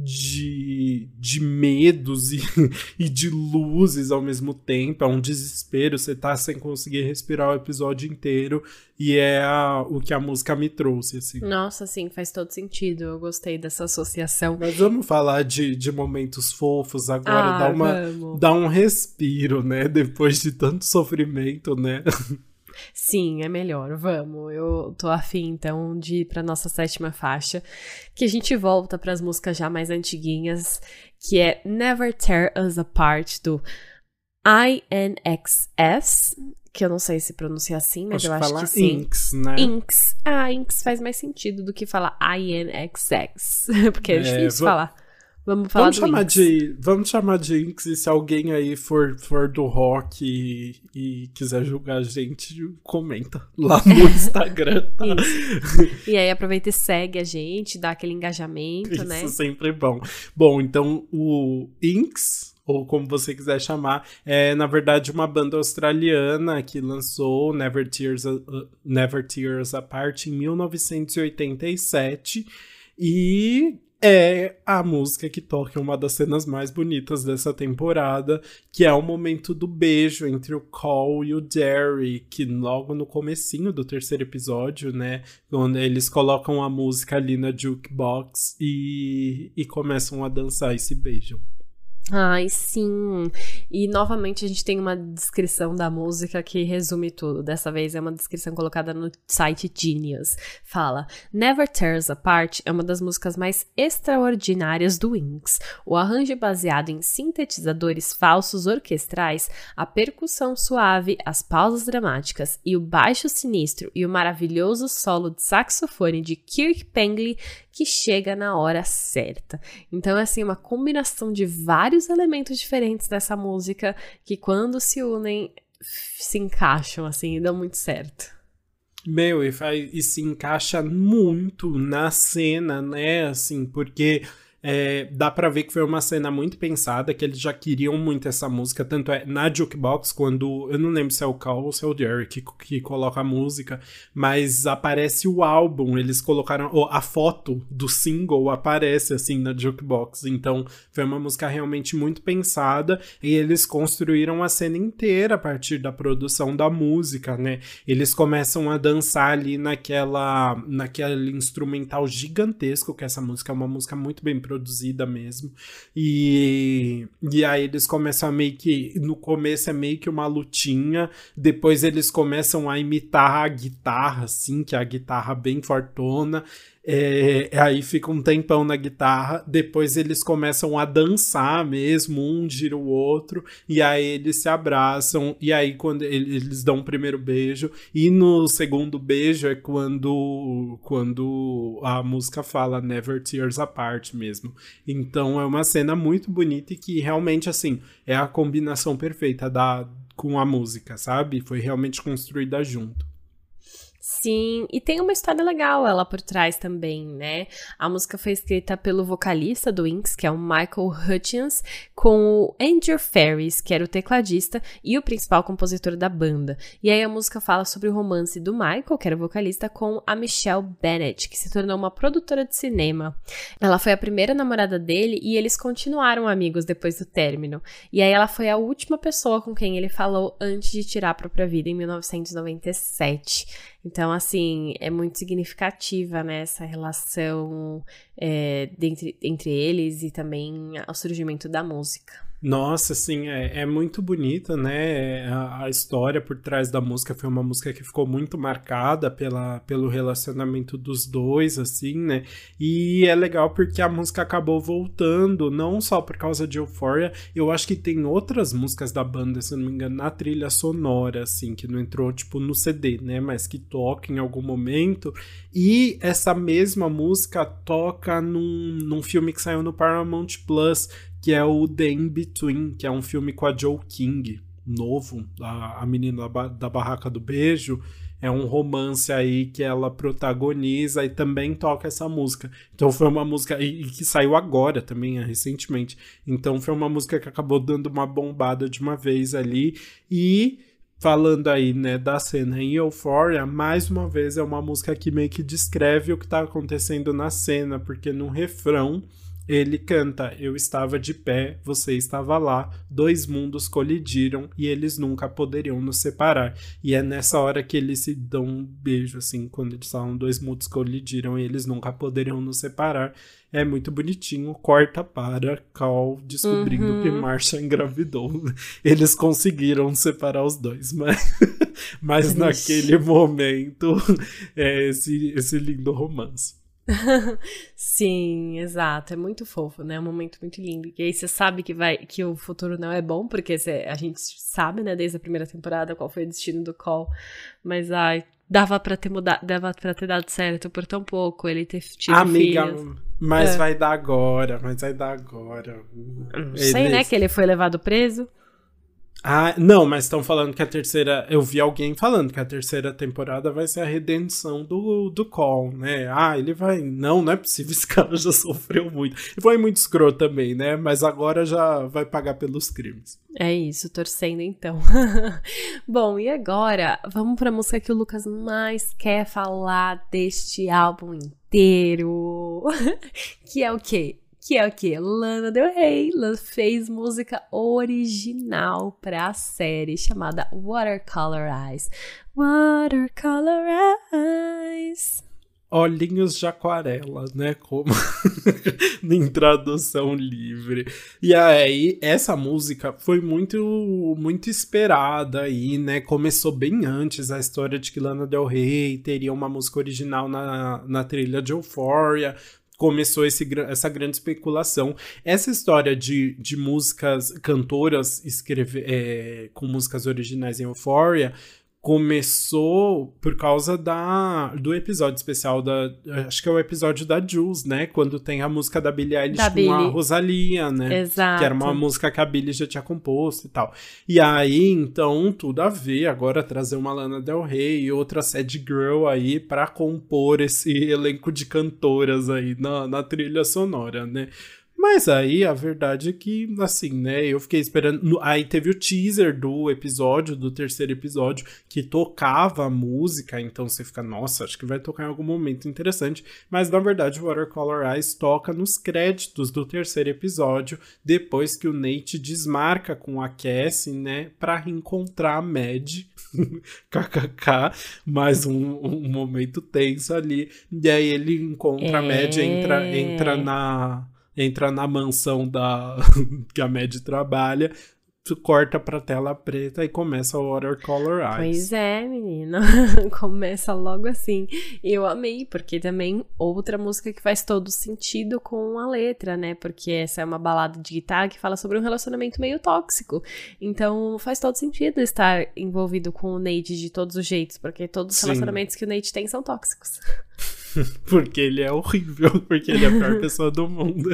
de, de medos e, e de luzes ao mesmo tempo. É um desespero. Você tá sem conseguir respirar o episódio inteiro. E é a, o que a música me trouxe, assim.
Nossa, sim, faz todo sentido. Eu gostei dessa associação.
Mas vamos falar de, de momentos fofos agora. Ah, dá, uma, dá um respiro, né? Depois de tanto sofrimento, né?
Sim, é melhor. Vamos. Eu tô afim, então, de ir pra nossa sétima faixa. Que a gente volta para as músicas já mais antiguinhas, que é Never Tear Us Apart, do INXS, que eu não sei se pronuncia assim, mas eu acho que, que sim.
Inks, né?
Inks. Ah, Inks faz mais sentido do que falar INXX, porque é, é difícil falar. Vamos falar
vamos chamar Inks. de Vamos chamar de Inks e se alguém aí for, for do rock e, e quiser julgar a gente, comenta lá no Instagram. Tá?
e aí aproveita e segue a gente, dá aquele engajamento,
Isso
né?
Isso sempre é bom. Bom, então o Inks, ou como você quiser chamar, é na verdade uma banda australiana que lançou Never Tears, uh, Never Tears Apart em 1987 e é a música que toca uma das cenas mais bonitas dessa temporada, que é o momento do beijo entre o Cole e o Jerry, que logo no comecinho do terceiro episódio, né, quando eles colocam a música ali na jukebox e, e começam a dançar e se beijam.
Ai, sim. E novamente a gente tem uma descrição da música que resume tudo. Dessa vez é uma descrição colocada no site Genius. Fala: Never Tears Apart é uma das músicas mais extraordinárias do Wings. O arranjo é baseado em sintetizadores falsos orquestrais, a percussão suave, as pausas dramáticas e o baixo sinistro e o maravilhoso solo de saxofone de Kirk Pengli que chega na hora certa. Então é assim uma combinação de vários elementos diferentes dessa música que quando se unem se encaixam assim e dão muito certo.
Meu, e, faz, e se encaixa muito na cena, né? Assim, porque é, dá para ver que foi uma cena muito pensada, que eles já queriam muito essa música, tanto é na jukebox, quando. Eu não lembro se é o Cal ou se é o Jerry que, que coloca a música, mas aparece o álbum, eles colocaram. a foto do single aparece assim na jukebox. Então foi uma música realmente muito pensada e eles construíram a cena inteira a partir da produção da música, né? Eles começam a dançar ali naquela, naquele instrumental gigantesco, que essa música é uma música muito bem produzida mesmo. E, e aí eles começam a meio que. No começo é meio que uma lutinha, depois eles começam a imitar a guitarra, assim, que é a guitarra bem fortona. É, aí fica um tempão na guitarra, depois eles começam a dançar mesmo, um gira o outro, e aí eles se abraçam, e aí quando eles dão o primeiro beijo, e no segundo beijo é quando, quando a música fala Never Tears Apart mesmo. Então é uma cena muito bonita e que realmente, assim, é a combinação perfeita da, com a música, sabe? Foi realmente construída junto.
Sim, e tem uma história legal ela por trás também, né? A música foi escrita pelo vocalista do Inks, que é o Michael Hutchins, com o Andrew Ferris, que era o tecladista e o principal compositor da banda. E aí a música fala sobre o romance do Michael, que era o vocalista, com a Michelle Bennett, que se tornou uma produtora de cinema. Ela foi a primeira namorada dele e eles continuaram amigos depois do término. E aí ela foi a última pessoa com quem ele falou antes de tirar a própria vida em 1997. Então, assim, é muito significativa né, essa relação é, entre, entre eles e também o surgimento da música.
Nossa, assim, é, é muito bonita, né? A, a, história por trás da música foi uma música que ficou muito marcada pela, pelo relacionamento dos dois, assim, né? E é legal porque a música acabou voltando, não só por causa de Euphoria, eu acho que tem outras músicas da banda, se não me engano, na trilha sonora, assim, que não entrou, tipo, no CD, né? Mas que toca em algum momento. E essa mesma música toca num, num filme que saiu no Paramount Plus que é o The In-Between, que é um filme com a Joe King, novo, a, a menina da, da Barraca do Beijo. É um romance aí que ela protagoniza e também toca essa música. Então foi uma música e, e que saiu agora também, recentemente. Então foi uma música que acabou dando uma bombada de uma vez ali e falando aí, né, da cena em Euphoria, mais uma vez é uma música que meio que descreve o que tá acontecendo na cena, porque no refrão ele canta: Eu estava de pé, você estava lá, dois mundos colidiram e eles nunca poderiam nos separar. E é nessa hora que eles se dão um beijo, assim, quando eles falam: Dois mundos colidiram e eles nunca poderiam nos separar. É muito bonitinho, corta para Cal descobrindo uhum. que Marcia engravidou. Eles conseguiram separar os dois, mas, mas naquele momento é esse, esse lindo romance.
Sim, exato. É muito fofo, né? É um momento muito lindo. E aí você sabe que vai que o futuro não é bom, porque a gente sabe, né, desde a primeira temporada qual foi o destino do Call. Mas ai, dava para ter mudado, dava para ter dado certo por tão pouco, ele ter tido
Amiga,
filhas.
mas é. vai dar agora, mas vai dar agora.
Não sei, né, que ele foi levado preso.
Ah, não, mas estão falando que a terceira. Eu vi alguém falando que a terceira temporada vai ser a redenção do, do Call, né? Ah, ele vai. Não, não é possível, esse cara já sofreu muito. E foi muito escroto também, né? Mas agora já vai pagar pelos crimes.
É isso, torcendo então. Bom, e agora vamos pra música que o Lucas mais quer falar deste álbum inteiro. que é o quê? Que é o que? Lana Del Rey fez música original para a série chamada Watercolor Eyes. Watercolor Eyes.
Olhinhos de aquarela, né? Como em tradução livre. E aí, essa música foi muito muito esperada aí, né? Começou bem antes a história de que Lana Del Rey teria uma música original na, na trilha de Euphoria começou esse, essa grande especulação. Essa história de, de músicas, cantoras escrever, é, com músicas originais em Euphoria começou por causa da do episódio especial da acho que é o episódio da Jules, né, quando tem a música da Billie Eilish da com Billie. a Rosalia, né,
Exato.
que era uma música que a Billie já tinha composto e tal. E aí, então, tudo a ver agora trazer uma Lana Del Rey e outra Sad Girl aí para compor esse elenco de cantoras aí na, na trilha sonora, né? Mas aí a verdade é que, assim, né, eu fiquei esperando. Aí teve o teaser do episódio, do terceiro episódio, que tocava a música, então você fica, nossa, acho que vai tocar em algum momento interessante. Mas na verdade, o Watercolor Eyes toca nos créditos do terceiro episódio, depois que o Nate desmarca com a Cassie, né, pra reencontrar a Mad. KKK, mais um, um, momento tenso ali. E aí ele encontra é... a Mad, entra, entra na entra na mansão da que a Mad trabalha, corta pra tela preta e começa o Watercolor Eyes.
Pois é, menina. começa logo assim. Eu amei, porque também outra música que faz todo sentido com a letra, né? Porque essa é uma balada de guitarra que fala sobre um relacionamento meio tóxico. Então faz todo sentido estar envolvido com o Nate de todos os jeitos, porque todos os Sim. relacionamentos que o Nate tem são tóxicos.
porque ele é horrível, porque ele é a pior pessoa do mundo.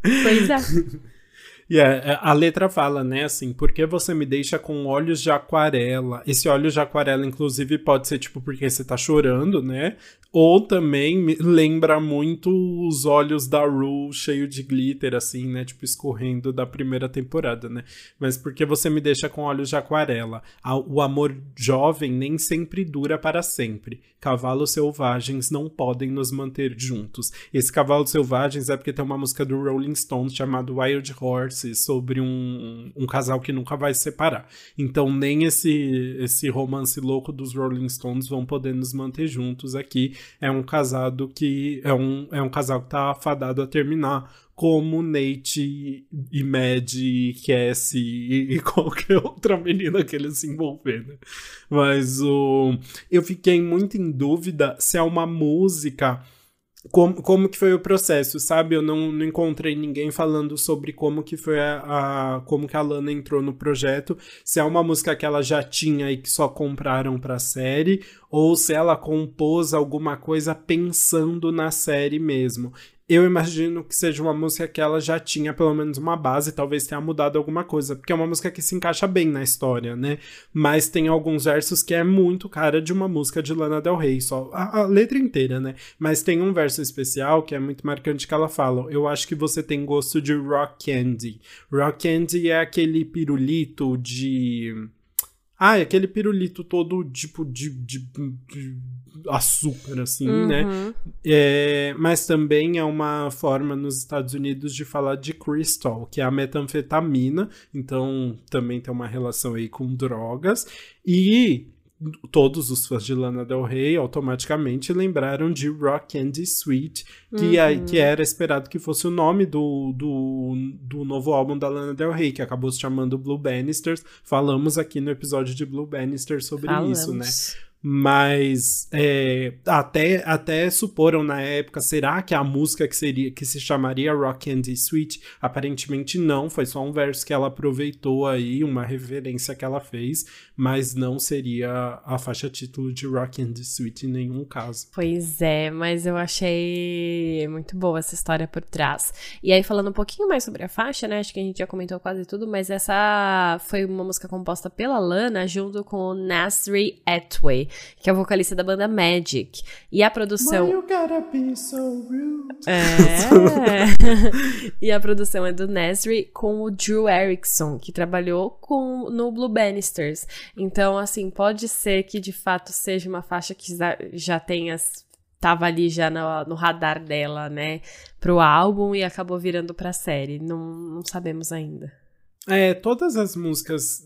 Pois é.
E yeah, a letra fala, né, assim, por que você me deixa com olhos de aquarela? Esse olhos de aquarela, inclusive, pode ser tipo porque você tá chorando, né? Ou também lembra muito os olhos da Rue cheio de glitter, assim, né? Tipo, escorrendo da primeira temporada, né? Mas porque você me deixa com olhos de aquarela? O amor jovem nem sempre dura para sempre. Cavalos selvagens não podem nos manter juntos. Esse Cavalos Selvagens é porque tem uma música do Rolling Stones chamada Wild Horses sobre um, um casal que nunca vai se separar. Então, nem esse, esse romance louco dos Rolling Stones vão poder nos manter juntos aqui é um casado que é um, é um casal que tá fadado a terminar como Nate e Mad e Cassie e, e qualquer outra menina que eles se envolver, né? Mas o eu fiquei muito em dúvida se é uma música como, como que foi o processo, sabe? Eu não, não encontrei ninguém falando sobre como que foi a, a, como que a Lana entrou no projeto, se é uma música que ela já tinha e que só compraram para a série, ou se ela compôs alguma coisa pensando na série mesmo eu imagino que seja uma música que ela já tinha pelo menos uma base, talvez tenha mudado alguma coisa, porque é uma música que se encaixa bem na história, né? Mas tem alguns versos que é muito cara de uma música de Lana Del Rey, só a, a letra inteira, né? Mas tem um verso especial que é muito marcante que ela fala: Eu acho que você tem gosto de rock candy. Rock candy é aquele pirulito de. Ah, é aquele pirulito todo tipo de, de, de açúcar, assim, né? uhum. né? É, mas também é uma forma nos Estados Unidos de falar de crystal, que é a metanfetamina, então também tem uma relação aí com drogas. E todos os fãs de Lana Del Rey automaticamente lembraram de Rock Candy Sweet, que, é, uhum. é, que era esperado que fosse o nome do, do, do novo álbum da Lana Del Rey, que acabou se chamando Blue Bannisters. Falamos aqui no episódio de Blue Bannisters sobre Falamos. isso, né? Mas é, até, até suporam na época, será que a música que seria que se chamaria Rock and Sweet? Aparentemente não, foi só um verso que ela aproveitou aí, uma referência que ela fez, mas não seria a faixa título de Rock and Sweet em nenhum caso.
Pois é, mas eu achei muito boa essa história por trás. E aí falando um pouquinho mais sobre a faixa, né? Acho que a gente já comentou quase tudo, mas essa foi uma música composta pela Lana junto com Nasri Atway que é o vocalista da banda Magic. E a produção.
Why you gotta be so rude?
É. e a produção é do Nasri com o Drew Erickson, que trabalhou com no Blue Bannisters. Então, assim, pode ser que de fato seja uma faixa que já tenha tava ali já no, no, radar dela, né, pro álbum e acabou virando pra série. Não, não sabemos ainda.
É, todas as músicas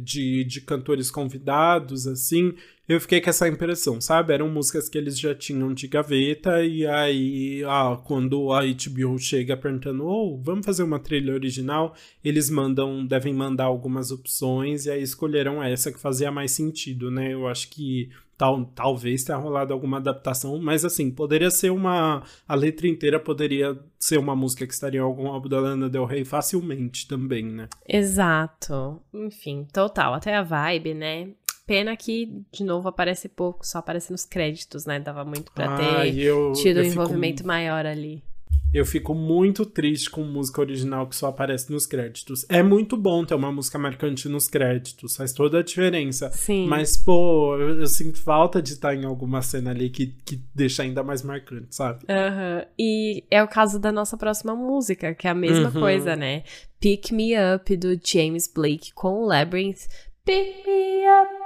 de, de cantores convidados, assim, eu fiquei com essa impressão, sabe? Eram músicas que eles já tinham de gaveta, e aí, ah, quando a HBO chega perguntando, oh, vamos fazer uma trilha original, eles mandam, devem mandar algumas opções, e aí escolheram essa que fazia mais sentido, né? Eu acho que Tal, talvez tenha rolado alguma adaptação, mas assim, poderia ser uma. A letra inteira poderia ser uma música que estaria em algum álbum da Lana Del Rey facilmente também, né?
Exato. Enfim, total. Até a vibe, né? Pena que, de novo, aparece pouco, só aparece nos créditos, né? Dava muito pra ter eu, tido eu um envolvimento fico... maior ali.
Eu fico muito triste com música original que só aparece nos créditos. É muito bom ter uma música marcante nos créditos, faz toda a diferença.
Sim.
Mas, pô, eu, eu sinto falta de estar em alguma cena ali que, que deixa ainda mais marcante, sabe?
Uhum. E é o caso da nossa próxima música, que é a mesma uhum. coisa, né? Pick Me Up, do James Blake com o Labyrinth. Pick Me Up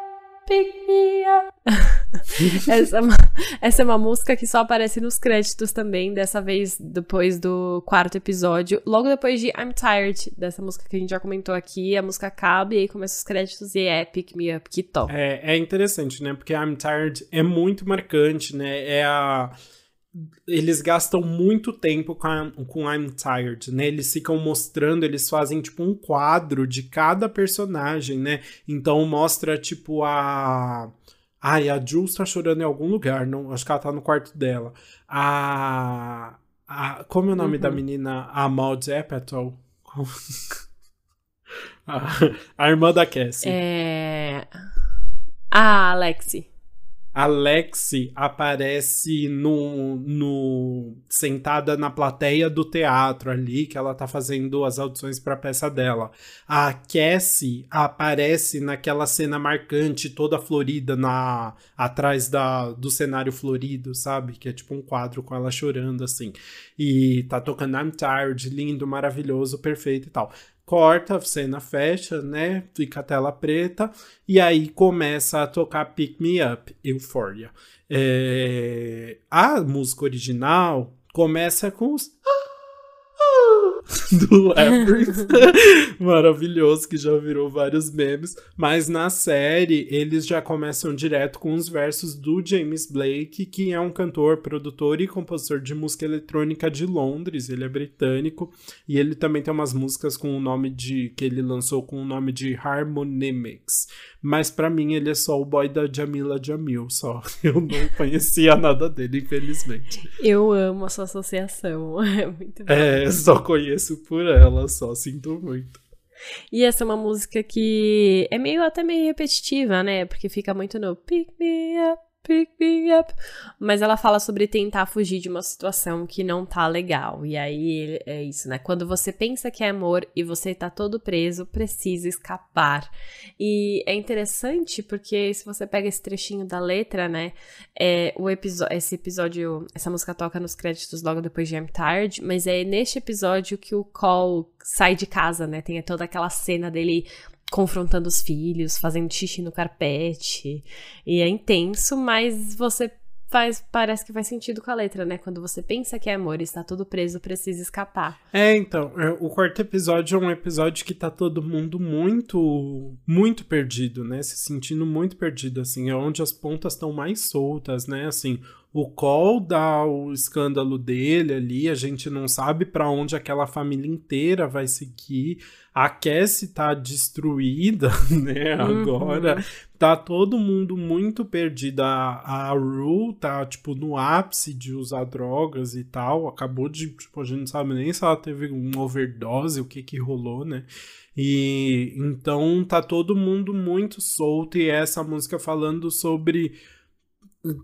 up. essa, é uma, essa é uma música que só aparece nos créditos também, dessa vez depois do quarto episódio, logo depois de I'm Tired, dessa música que a gente já comentou aqui, a música acaba e aí começa os créditos e é Pick Me Up, que top.
É, é interessante, né, porque I'm Tired é muito marcante, né, é a eles gastam muito tempo com, a, com I'm Tired, né? Eles ficam mostrando, eles fazem tipo um quadro de cada personagem, né? Então mostra tipo a. Ai, a Jules tá chorando em algum lugar, não, acho que ela tá no quarto dela. A. a como é o nome uhum. da menina? A Maud Apatow? a, a irmã da Cassie.
É. A Alexi.
Alexi aparece no, no sentada na plateia do teatro ali, que ela tá fazendo as audições para a peça dela. A Cassie aparece naquela cena marcante, toda florida na atrás da, do cenário florido, sabe? Que é tipo um quadro com ela chorando assim. E tá tocando I'm Tired, lindo, maravilhoso, perfeito e tal corta, a cena fecha, né? Fica a tela preta e aí começa a tocar Pick Me Up, Euphoria. É... A música original começa com os do Labyrinth. Maravilhoso, que já virou vários memes. Mas na série, eles já começam direto com os versos do James Blake, que é um cantor, produtor e compositor de música eletrônica de Londres. Ele é britânico. E ele também tem umas músicas com o nome de. que ele lançou com o nome de Harmonimics. Mas para mim, ele é só o boy da Jamila Jamil, só. Eu não conhecia nada dele, infelizmente.
Eu amo essa associação. É muito bom.
É, só conheço por ela, só sinto muito.
E essa é uma música que é meio até meio repetitiva, né? Porque fica muito no pick me up, pick me up. Mas ela fala sobre tentar fugir de uma situação que não tá legal. E aí é isso, né? Quando você pensa que é amor e você tá todo preso, precisa escapar. E é interessante porque se você pega esse trechinho da letra, né? É, o esse episódio, essa música toca nos créditos logo depois de I'm Tired, mas é neste episódio que o Cole sai de casa, né? Tem toda aquela cena dele confrontando os filhos, fazendo xixi no carpete. E é intenso, mas você faz, parece que faz sentido com a letra, né? Quando você pensa que é amor e está tudo preso, precisa escapar.
É, então, é, o quarto episódio é um episódio que tá todo mundo muito, muito perdido, né? Se sentindo muito perdido, assim. É onde as pontas estão mais soltas, né? Assim, o Cole dá o escândalo dele ali, a gente não sabe para onde aquela família inteira vai seguir. A Cassie tá destruída, né, agora. Uhum. Tá todo mundo muito perdido. A, a Rue tá, tipo, no ápice de usar drogas e tal. Acabou de, tipo, a gente não sabe nem se ela teve uma overdose, o que que rolou, né. E então tá todo mundo muito solto e essa música falando sobre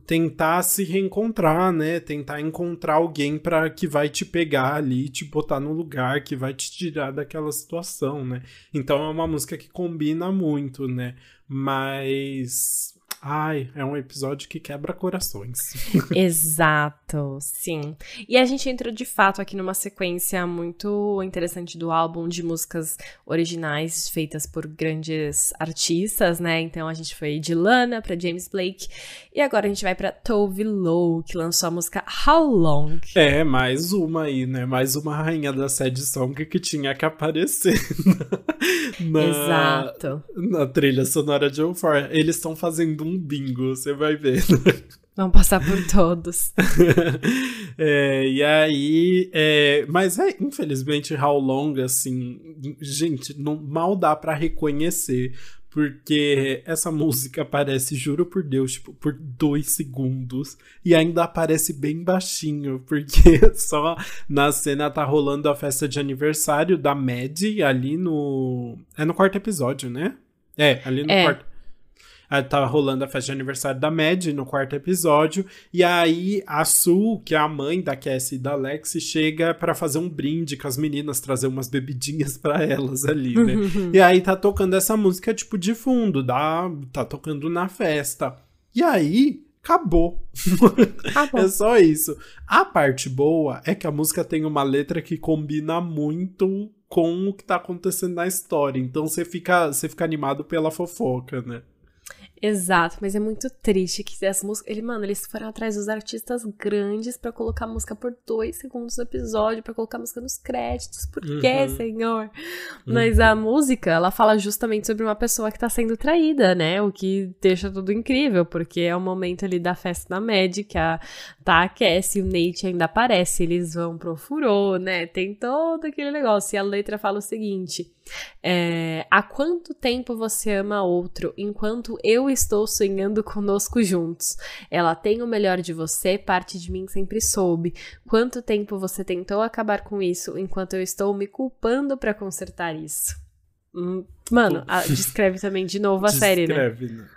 tentar se reencontrar, né? Tentar encontrar alguém para que vai te pegar ali, te botar no lugar, que vai te tirar daquela situação, né? Então é uma música que combina muito, né? Mas Ai, é um episódio que quebra corações.
Exato, sim. E a gente entrou de fato aqui numa sequência muito interessante do álbum de músicas originais feitas por grandes artistas, né? Então a gente foi de Lana para James Blake e agora a gente vai para Tove Lo, que lançou a música How Long.
É, mais uma aí, né? Mais uma rainha da sad song que tinha que aparecer. na,
Exato.
Na trilha sonora de Euphoria. Eles estão fazendo um bingo, você vai ver.
Vamos passar por todos.
é, e aí, é, mas é, infelizmente, How Long, assim, gente, não, mal dá para reconhecer, porque essa música aparece, juro por Deus, tipo, por dois segundos. E ainda aparece bem baixinho, porque só na cena tá rolando a festa de aniversário da Mad ali no. É no quarto episódio, né? É, ali no é. quarto. Tava tá rolando a festa de aniversário da Mad no quarto episódio. E aí a Su, que é a mãe da Cassie e da Lex, chega para fazer um brinde com as meninas, trazer umas bebidinhas para elas ali, né? e aí tá tocando essa música tipo de fundo, dá, tá tocando na festa. E aí acabou. acabou. é só isso. A parte boa é que a música tem uma letra que combina muito com o que tá acontecendo na história. Então você fica, você fica animado pela fofoca, né?
Exato, mas é muito triste que as músicas. Ele, mano, eles foram atrás dos artistas grandes para colocar música por dois segundos no episódio, para colocar música nos créditos. Por uhum. quê, senhor? Uhum. Mas a música, ela fala justamente sobre uma pessoa que tá sendo traída, né? O que deixa tudo incrível, porque é o momento ali da festa da Mad, que a, tá a Cassie e o Nate ainda aparece, eles vão pro furor, né? Tem todo aquele negócio. E a letra fala o seguinte. É, há quanto tempo você ama outro enquanto eu estou sonhando conosco juntos? Ela tem o melhor de você, parte de mim sempre soube. Quanto tempo você tentou acabar com isso enquanto eu estou me culpando para consertar isso? Hum, mano, descreve também de novo a descreve, série, né?
né?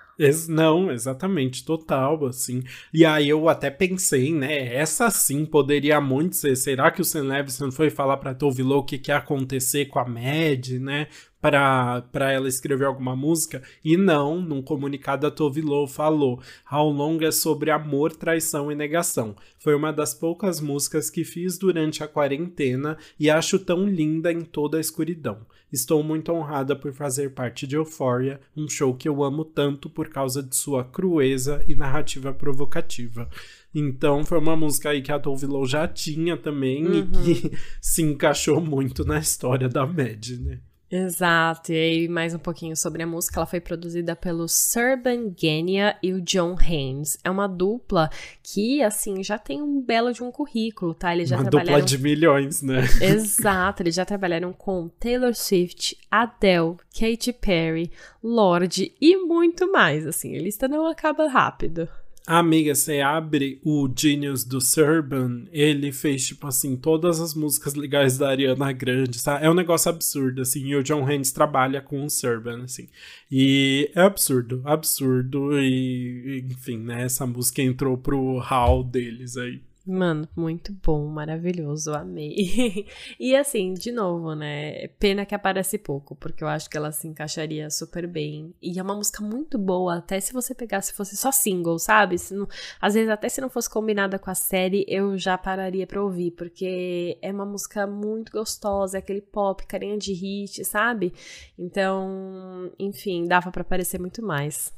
Não, exatamente, total, assim. E aí eu até pensei, né, essa sim poderia muito ser, será que o Sam Levinson foi falar pra Tove Lo o que, ia acontecer com a Mad, né, para ela escrever alguma música. E não, num comunicado a Tove Lo falou: How Long é sobre amor, traição e negação. Foi uma das poucas músicas que fiz durante a quarentena e acho tão linda em toda a escuridão. Estou muito honrada por fazer parte de Euphoria, um show que eu amo tanto por causa de sua crueza e narrativa provocativa. Então foi uma música aí que a Tove Lo já tinha também uhum. e que se encaixou muito na história da Mad, né?
Exato, e aí mais um pouquinho sobre a música. Ela foi produzida pelo Serban Genia e o John Haynes. É uma dupla que, assim, já tem um belo de um currículo, tá? Eles já
uma
trabalharam...
dupla de milhões, né?
Exato, eles já trabalharam com Taylor Swift, Adele, Katy Perry, Lorde e muito mais, assim. A lista não acaba rápido.
Amiga, você abre o Genius do Serban, ele fez, tipo assim, todas as músicas legais da Ariana Grande, sabe? É um negócio absurdo, assim, e o John Haynes trabalha com o Serban, assim. E é absurdo, absurdo, e, enfim, né, essa música entrou pro hall deles aí.
Mano, muito bom, maravilhoso, amei. e assim, de novo, né? Pena que aparece pouco, porque eu acho que ela se encaixaria super bem. E é uma música muito boa, até se você pegasse fosse só single, sabe? Não, às vezes, até se não fosse combinada com a série, eu já pararia pra ouvir, porque é uma música muito gostosa, é aquele pop, carinha de hit, sabe? Então, enfim, dava para aparecer muito mais.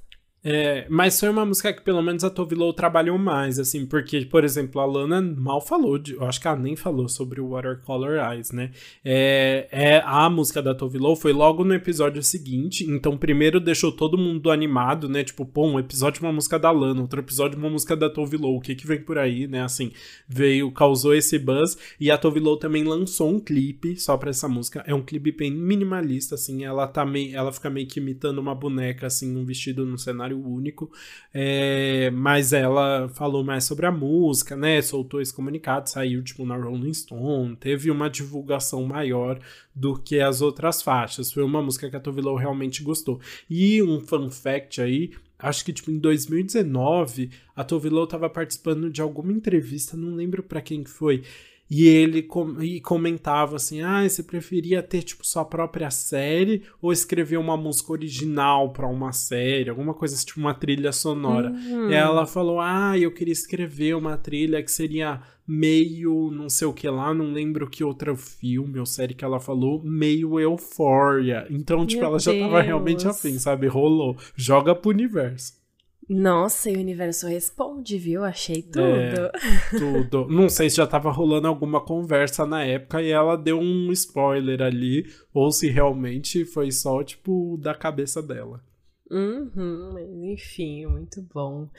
É, mas foi uma música que pelo menos a Tove Lo trabalhou mais, assim, porque, por exemplo, a Lana mal falou, de, eu acho que ela nem falou sobre o Watercolor Eyes, né? É, é, a música da Tove Lo foi logo no episódio seguinte, então primeiro deixou todo mundo animado, né? Tipo, pô, um episódio uma música da Lana, outro episódio uma música da Tove Lo, o que que vem por aí, né? Assim, veio, causou esse buzz, e a Tove Lo também lançou um clipe só pra essa música, é um clipe bem minimalista, assim, ela tá meio, ela fica meio que imitando uma boneca, assim, um vestido num cenário único, é, mas ela falou mais sobre a música, né? Soltou esse comunicado, saiu tipo na Rolling Stone, teve uma divulgação maior do que as outras faixas. Foi uma música que a Tove Lo realmente gostou. E um fun fact aí, acho que tipo em 2019, a Tove Lo estava participando de alguma entrevista, não lembro para quem que foi e ele com, e comentava assim: ah, você preferia ter tipo sua própria série ou escrever uma música original para uma série, alguma coisa assim, tipo uma trilha sonora. Uhum. E ela falou: ah, eu queria escrever uma trilha que seria meio não sei o que lá, não lembro que outro filme ou série que ela falou, meio Euphoria. Então, tipo, Meu ela Deus. já tava realmente afim, sabe? Rolou. Joga pro universo.
Nossa, e o universo responde, viu? Achei tudo.
É, tudo. Não sei se já tava rolando alguma conversa na época e ela deu um spoiler ali, ou se realmente foi só, tipo, da cabeça dela.
Uhum, mas enfim, muito bom.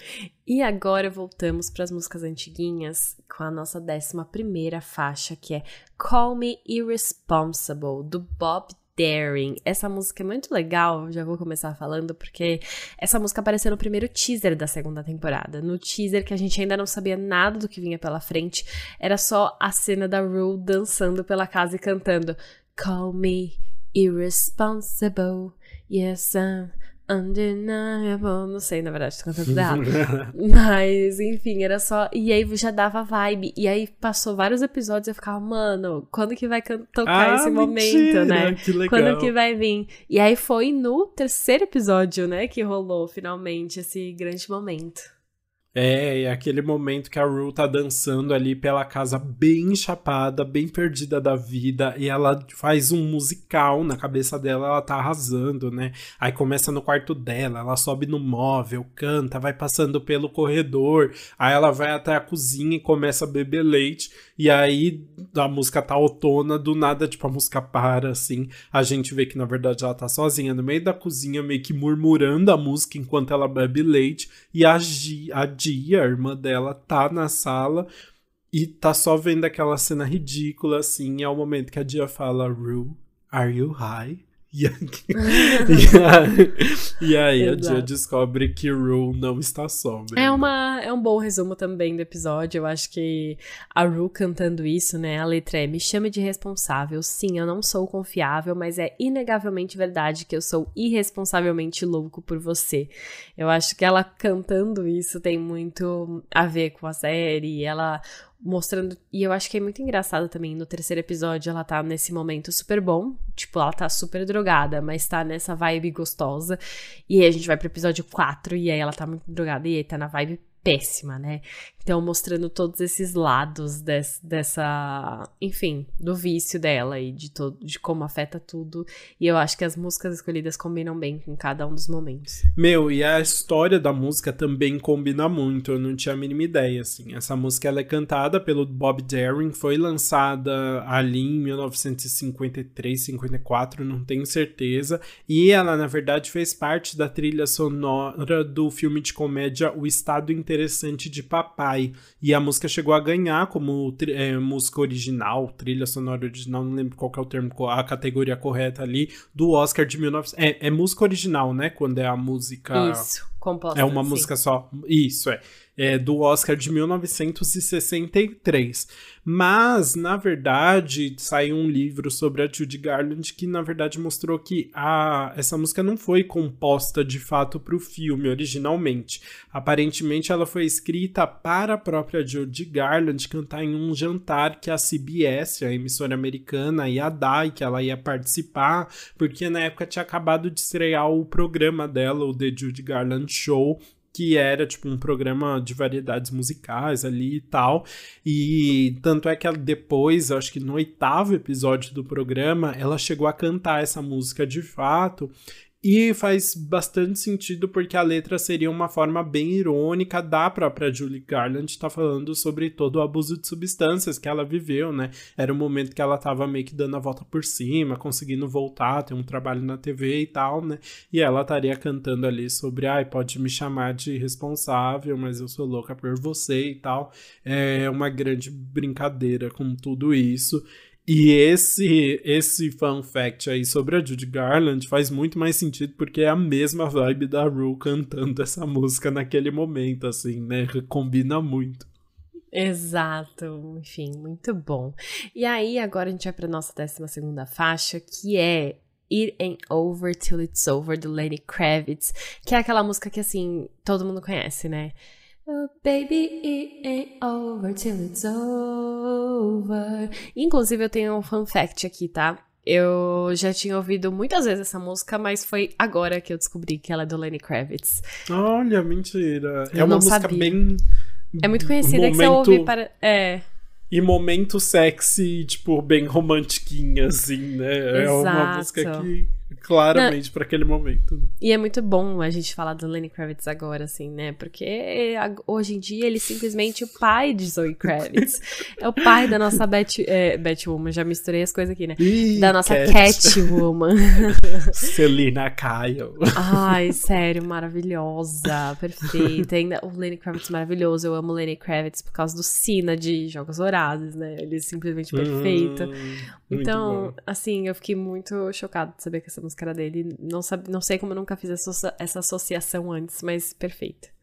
E agora voltamos para as músicas antiguinhas com a nossa décima primeira faixa, que é Call Me Irresponsible, do Bob Daring. Essa música é muito legal, já vou começar falando, porque essa música apareceu no primeiro teaser da segunda temporada. No teaser que a gente ainda não sabia nada do que vinha pela frente, era só a cena da Rue dançando pela casa e cantando Call me irresponsible, yes I'm Undeniable, não sei, na verdade, tô cantando errado. Mas, enfim, era só. E aí já dava vibe. E aí passou vários episódios e eu ficava, mano, quando que vai tocar ah, esse mentira, momento, né?
Que legal.
Quando que vai vir? E aí foi no terceiro episódio, né, que rolou finalmente esse grande momento.
É, é aquele momento que a Rue tá dançando ali pela casa bem chapada, bem perdida da vida, e ela faz um musical na cabeça dela, ela tá arrasando, né? Aí começa no quarto dela, ela sobe no móvel, canta, vai passando pelo corredor, aí ela vai até a cozinha e começa a beber leite, e aí a música tá autona, do nada, tipo, a música para, assim, a gente vê que na verdade ela tá sozinha no meio da cozinha, meio que murmurando a música enquanto ela bebe leite, e a dia, a irmã dela, tá na sala e tá só vendo aquela cena ridícula, assim. É o momento que a Dia fala: Rue, are you high? E, e aí, a Dia descobre que Rue não está sóbria.
É, uma, é um bom resumo também do episódio. Eu acho que a Rue cantando isso, né? A letra é: Me chame de responsável. Sim, eu não sou confiável, mas é inegavelmente verdade que eu sou irresponsavelmente louco por você. Eu acho que ela cantando isso tem muito a ver com a série. Ela mostrando. E eu acho que é muito engraçado também. No terceiro episódio, ela tá nesse momento super bom. Tipo, ela tá super drogada, mas tá nessa vibe gostosa. E aí a gente vai pro episódio 4 e aí ela tá muito drogada e aí tá na vibe péssima, né? Então, mostrando todos esses lados des, dessa, enfim, do vício dela e de, todo, de como afeta tudo. E eu acho que as músicas escolhidas combinam bem com cada um dos momentos.
Meu, e a história da música também combina muito, eu não tinha a mínima ideia, assim. Essa música ela é cantada pelo Bob Darin, foi lançada ali em 1953, 54, não tenho certeza. E ela, na verdade, fez parte da trilha sonora do filme de comédia O Estado Interessante de Papai e a música chegou a ganhar como é, música original, trilha sonora original, não lembro qual é o termo, a categoria correta ali, do Oscar de 1900. É, é música original, né? Quando é a música.
Isso, composta.
É uma
sim.
música só. Isso, é é, do Oscar de 1963. Mas, na verdade, saiu um livro sobre a Judy Garland que, na verdade, mostrou que a, essa música não foi composta de fato para o filme originalmente. Aparentemente, ela foi escrita para a própria Judy Garland cantar em um jantar que a CBS, a emissora americana, ia dar e que ela ia participar, porque na época tinha acabado de estrear o programa dela, o The Judy Garland Show, que era tipo um programa de variedades musicais ali e tal. E tanto é que ela depois, acho que no oitavo episódio do programa, ela chegou a cantar essa música de fato. E faz bastante sentido porque a letra seria uma forma bem irônica da própria Julie Garland estar tá falando sobre todo o abuso de substâncias que ela viveu, né? Era um momento que ela tava meio que dando a volta por cima, conseguindo voltar, ter um trabalho na TV e tal, né? E ela estaria cantando ali sobre, ai, pode me chamar de responsável, mas eu sou louca por você e tal. É uma grande brincadeira com tudo isso. E esse esse fun fact aí sobre a Judy Garland faz muito mais sentido porque é a mesma vibe da Rue cantando essa música naquele momento, assim, né? Combina muito.
Exato, enfim, muito bom. E aí, agora a gente vai para nossa 12 segunda faixa, que é It Ain't Over Till It's Over, do Lenny Kravitz, que é aquela música que, assim, todo mundo conhece, né? Baby, it ain't over till it's over. Inclusive, eu tenho um fun fact aqui, tá? Eu já tinha ouvido muitas vezes essa música, mas foi agora que eu descobri que ela é do Lenny Kravitz.
Olha, mentira. Eu é uma música sabia. bem.
É muito conhecida, momento... que você ouve para. É.
E momento sexy, tipo, bem romantiquinha, assim, né? Exato. É uma música que claramente para aquele momento. Né?
E é muito bom a gente falar do Lenny Kravitz agora, assim, né? Porque hoje em dia ele é simplesmente o pai de Zoe Kravitz. é o pai da nossa Bat, é, Batwoman, já misturei as coisas aqui, né? Ih, da nossa Cat. Catwoman.
Selina Kyle.
Ai, sério, maravilhosa, perfeita. Ainda o Lenny Kravitz maravilhoso. Eu amo o Lenny Kravitz por causa do Sina de Jogos Vorazes, né? Ele é simplesmente perfeito. Hum, então, assim, eu fiquei muito chocada de saber que essa música era dele. Não, sabe, não sei como eu nunca fiz essa, essa associação antes, mas perfeita.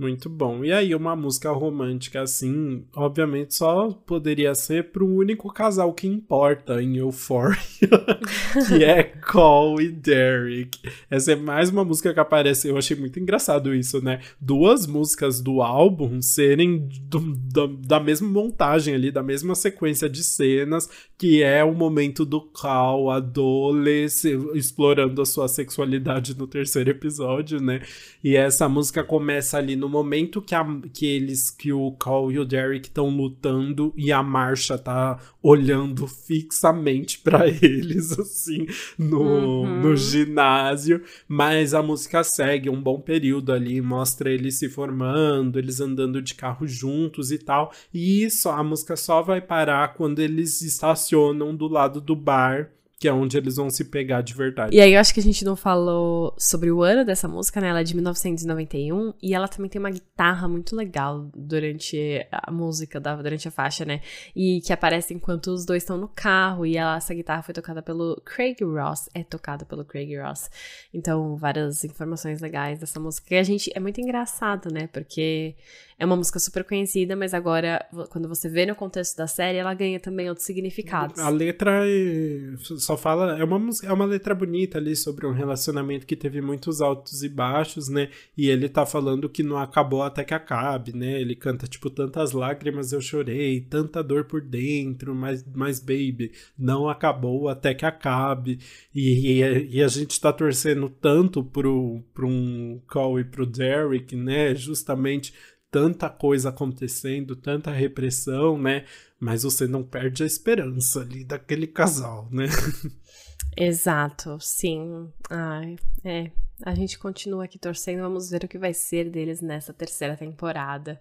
Muito bom. E aí, uma música romântica assim, obviamente só poderia ser pro único casal que importa em Euphoria, que é Cole e Derek. Essa é mais uma música que aparece. Eu achei muito engraçado isso, né? Duas músicas do álbum serem do, da, da mesma montagem ali, da mesma sequência de cenas, que é o momento do Cal, adolescente, explorando a sua sexualidade no terceiro episódio, né? E essa música começa ali no momento que, a, que eles, que o Cole e o Derek estão lutando e a Marcha tá olhando fixamente para eles, assim, no, uhum. no ginásio. Mas a música segue um bom período ali, mostra eles se formando, eles andando de carro juntos e tal. E isso, a música só vai parar quando eles estacionam do lado do bar que é onde eles vão se pegar de verdade.
E aí eu acho que a gente não falou sobre o ano dessa música, né? Ela é de 1991 e ela também tem uma guitarra muito legal durante a música, durante a faixa, né? E que aparece enquanto os dois estão no carro e ela, essa guitarra foi tocada pelo Craig Ross, é tocada pelo Craig Ross. Então, várias informações legais dessa música. E a gente é muito engraçado, né? Porque é uma música super conhecida, mas agora, quando você vê no contexto da série, ela ganha também outros significados.
A letra é, só fala. É uma, música, é uma letra bonita ali sobre um relacionamento que teve muitos altos e baixos, né? E ele tá falando que não acabou até que acabe, né? Ele canta, tipo, tantas lágrimas eu chorei, tanta dor por dentro, mas, mas baby, não acabou até que acabe. E, e, e a gente tá torcendo tanto pro, pro um Call e pro Derek, né? Justamente tanta coisa acontecendo, tanta repressão, né? Mas você não perde a esperança ali daquele casal, né?
Exato, sim. Ai, é. A gente continua aqui torcendo, vamos ver o que vai ser deles nessa terceira temporada.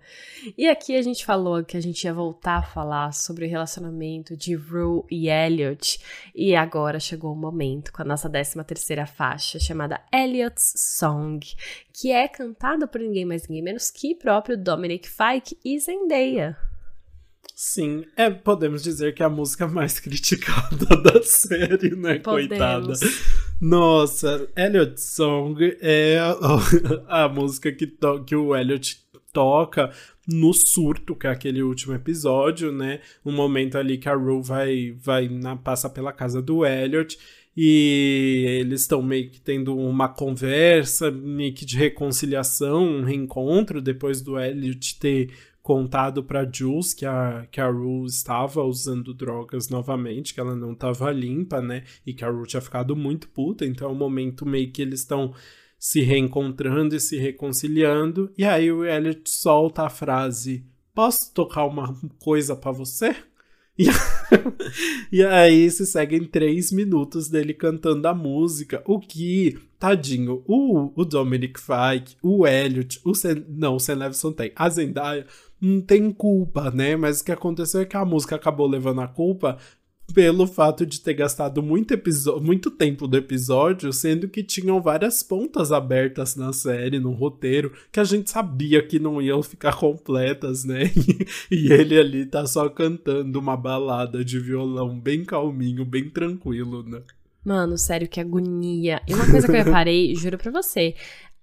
E aqui a gente falou que a gente ia voltar a falar sobre o relacionamento de Rue e Elliot. E agora chegou o momento com a nossa décima terceira faixa, chamada Elliot's Song, que é cantada por ninguém mais ninguém menos que próprio Dominic Fike e Zendaya.
Sim, é, podemos dizer que é a música mais criticada da série, né? Podemos. Coitada. Nossa, Elliot Song é a, a música que, to, que o Elliot toca no surto, que é aquele último episódio, né? Um momento ali que a Rue vai, vai na, passa pela casa do Elliot e eles estão meio que tendo uma conversa, meio que de reconciliação, um reencontro, depois do Elliot ter contado para Jules que a, que a Rue estava usando drogas novamente, que ela não estava limpa, né? E que a Rue tinha ficado muito puta, então é um momento meio que eles estão se reencontrando e se reconciliando. E aí o Elliot solta a frase: Posso tocar uma coisa para você? E, aí se seguem três minutos dele cantando a música, o que, tadinho, o, o Dominic Fike, o Elliot, o Sen, não, o Sam Levinson tem, a Zendaya não tem culpa, né? Mas o que aconteceu é que a música acabou levando a culpa pelo fato de ter gastado muito, muito tempo do episódio, sendo que tinham várias pontas abertas na série, no roteiro, que a gente sabia que não iam ficar completas, né? E, e ele ali tá só cantando uma balada de violão bem calminho, bem tranquilo, né?
Mano, sério, que agonia. E uma coisa que eu reparei, juro pra você,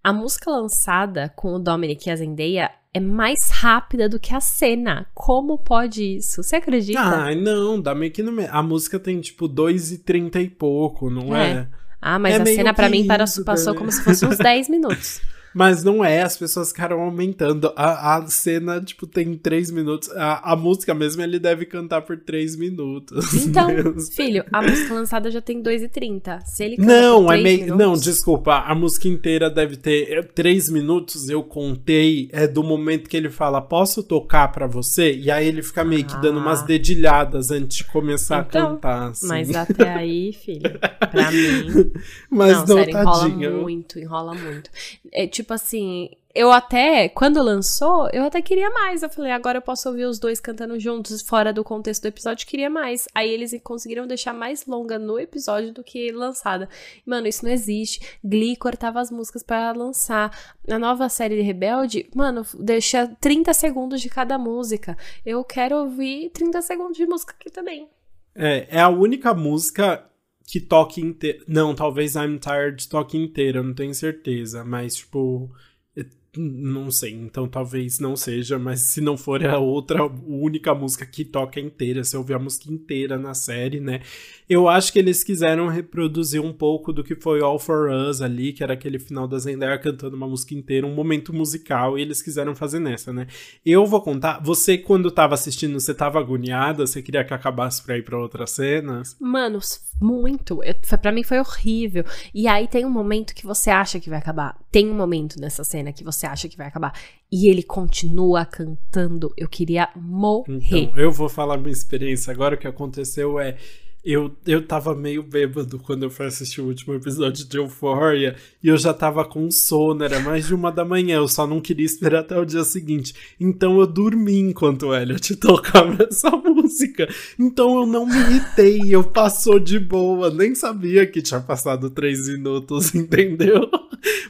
a música lançada com o Dominic e a Zendaya é mais rápida do que a cena. Como pode isso? Você acredita?
Ah, não, dá meio que no A música tem tipo 2 e 30 e pouco, não é? é?
Ah, mas é a cena para mim passou né? como se fosse uns 10 minutos.
Mas não é, as pessoas ficaram aumentando. A, a cena, tipo, tem três minutos. A, a música mesmo ele deve cantar por três minutos.
Então, filho, a música lançada já tem dois e trinta. Se ele
Não, é meio. Minutos... Não, desculpa. A música inteira deve ter é, três minutos. Eu contei. É do momento que ele fala, posso tocar pra você? E aí ele fica meio que dando umas ah. dedilhadas antes de começar então, a cantar. Assim.
Mas até aí, filho, pra mim.
Mas não, não sério,
enrola muito, enrola muito. É tipo tipo assim, eu até, quando lançou, eu até queria mais. Eu falei, agora eu posso ouvir os dois cantando juntos, fora do contexto do episódio, queria mais. Aí eles conseguiram deixar mais longa no episódio do que lançada. Mano, isso não existe. Glee cortava as músicas para lançar. A nova série de Rebelde, mano, deixa 30 segundos de cada música. Eu quero ouvir 30 segundos de música aqui também.
É, é a única música que toque inteira. Não, talvez I'm Tired toque inteira, não tenho certeza. Mas, tipo, não sei, então talvez não seja, mas se não for a outra única música que toca inteira, se eu ouvir a música inteira na série, né? Eu acho que eles quiseram reproduzir um pouco do que foi All For Us ali, que era aquele final da Zendaya cantando uma música inteira, um momento musical, e eles quiseram fazer nessa, né? Eu vou contar, você quando tava assistindo, você tava agoniada, você queria que acabasse pra ir pra outras cenas?
Mano, muito. Eu, pra mim foi horrível. E aí tem um momento que você acha que vai acabar. Tem um momento nessa cena que você acha que vai acabar. E ele continua cantando. Eu queria morrer.
Então, eu vou falar minha experiência agora. O que aconteceu é eu, eu tava meio bêbado quando eu fui assistir o último episódio de Euphoria e eu já tava com sono, era mais de uma da manhã, eu só não queria esperar até o dia seguinte. Então eu dormi enquanto o Elliot tocava essa música. Então eu não me irritei, eu passou de boa, nem sabia que tinha passado três minutos, entendeu?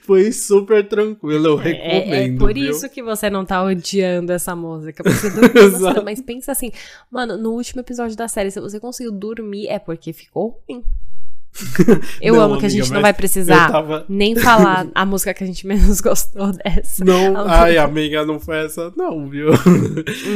Foi super tranquilo, eu recomendo. É, é
por
viu?
isso que você não tá odiando essa música, porque dormiu, mas pensa assim, mano, no último episódio da série, se você conseguiu dormir é porque ficou ruim. Eu não, amo que a gente não vai precisar tava... nem falar a música que a gente menos gostou dessa.
Não, ai, amiga, não foi essa, não, viu?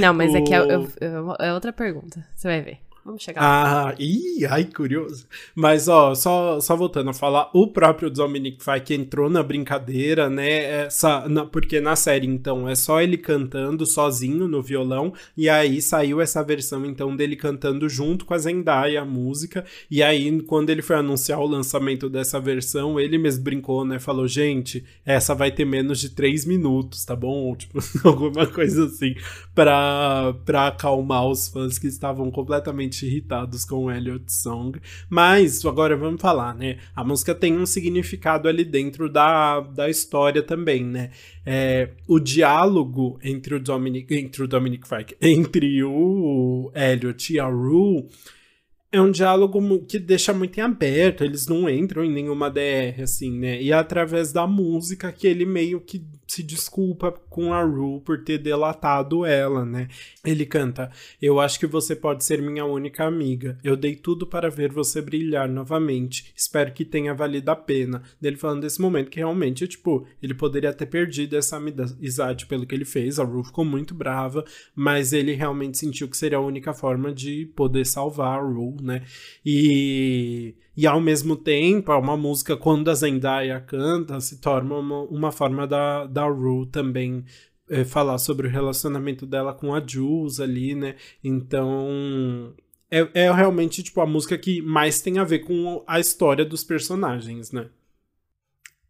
Não, mas o... é que é, é, é outra pergunta. Você vai ver. Vamos chegar lá.
Ah, ih, ai, curioso. Mas, ó, só, só voltando a falar, o próprio Dominic Fike entrou na brincadeira, né? Essa, na, porque na série, então, é só ele cantando sozinho no violão, e aí saiu essa versão, então, dele cantando junto com a Zendaya, a música, e aí, quando ele foi anunciar o lançamento dessa versão, ele mesmo brincou, né? Falou, gente, essa vai ter menos de três minutos, tá bom? Ou, tipo, alguma coisa assim, pra, pra acalmar os fãs que estavam completamente irritados com o Elliot Song. Mas agora vamos falar, né? A música tem um significado ali dentro da, da história também, né? É, o diálogo entre o Dominic, entre o Dominic Fike, entre o Elliot e a Rue é um diálogo que deixa muito em aberto, eles não entram em nenhuma DR, assim, né? E é através da música que ele meio que se desculpa com a Rue por ter delatado ela, né? Ele canta: Eu acho que você pode ser minha única amiga. Eu dei tudo para ver você brilhar novamente. Espero que tenha valido a pena. Dele falando desse momento que realmente, tipo, ele poderia ter perdido essa amizade pelo que ele fez. A Rue ficou muito brava, mas ele realmente sentiu que seria a única forma de poder salvar a Rue, né? E e ao mesmo tempo, uma música, quando a Zendaya canta, se torna uma, uma forma da, da Rue também é, falar sobre o relacionamento dela com a Jules ali, né? Então. É, é realmente, tipo, a música que mais tem a ver com a história dos personagens, né?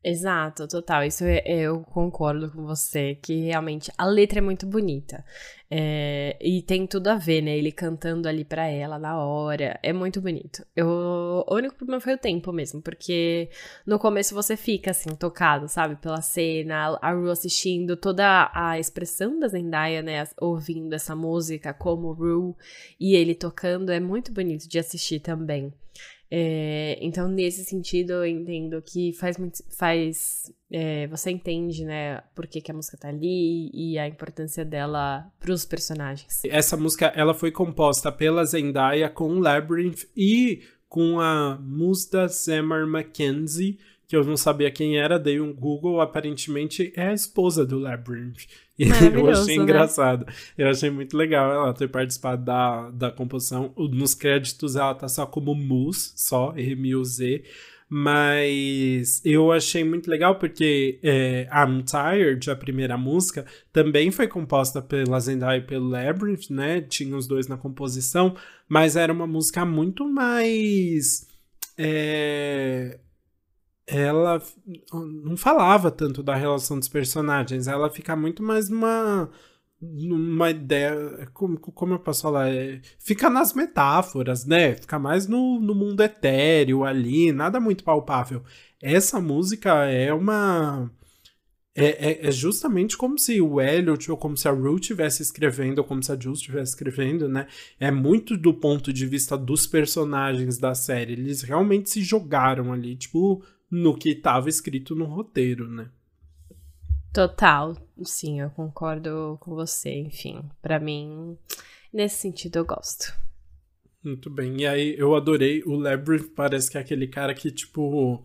Exato, total. Isso é, eu concordo com você, que realmente a letra é muito bonita. É, e tem tudo a ver, né? Ele cantando ali pra ela na hora. É muito bonito. Eu, o único problema foi o tempo mesmo, porque no começo você fica assim, tocado, sabe? Pela cena, a Ru assistindo, toda a expressão da Zendaya, né? Ouvindo essa música como Ru e ele tocando. É muito bonito de assistir também. É, então, nesse sentido, eu entendo que faz muito. Faz, é, você entende, né, por que, que, a música tá ali e a importância dela pros personagens.
Essa música ela foi composta pela Zendaya com Labyrinth e com a Musda Zemar Mackenzie, que eu não sabia quem era, dei um Google, aparentemente é a esposa do Labyrinth. E eu achei né? engraçado. Eu achei muito legal ela ter participado da, da composição. Nos créditos ela tá só como Mus, só, M-U-Z. Mas eu achei muito legal porque é, I'm Tired, a primeira música, também foi composta pela Zendaya e pelo Labyrinth, né? Tinha os dois na composição, mas era uma música muito mais. É, ela não falava tanto da relação dos personagens, ela fica muito mais numa numa ideia, como, como eu posso falar, é, fica nas metáforas, né? Fica mais no, no mundo etéreo ali, nada muito palpável. Essa música é uma é, é, é, justamente como se o Elliot ou como se a Rue estivesse escrevendo, ou como se a Jules estivesse escrevendo, né? É muito do ponto de vista dos personagens da série. Eles realmente se jogaram ali, tipo, no que estava escrito no roteiro, né?
Total, sim, eu concordo com você. Enfim, para mim, nesse sentido, eu gosto.
Muito bem. E aí, eu adorei. O Labyrinth parece que é aquele cara que, tipo,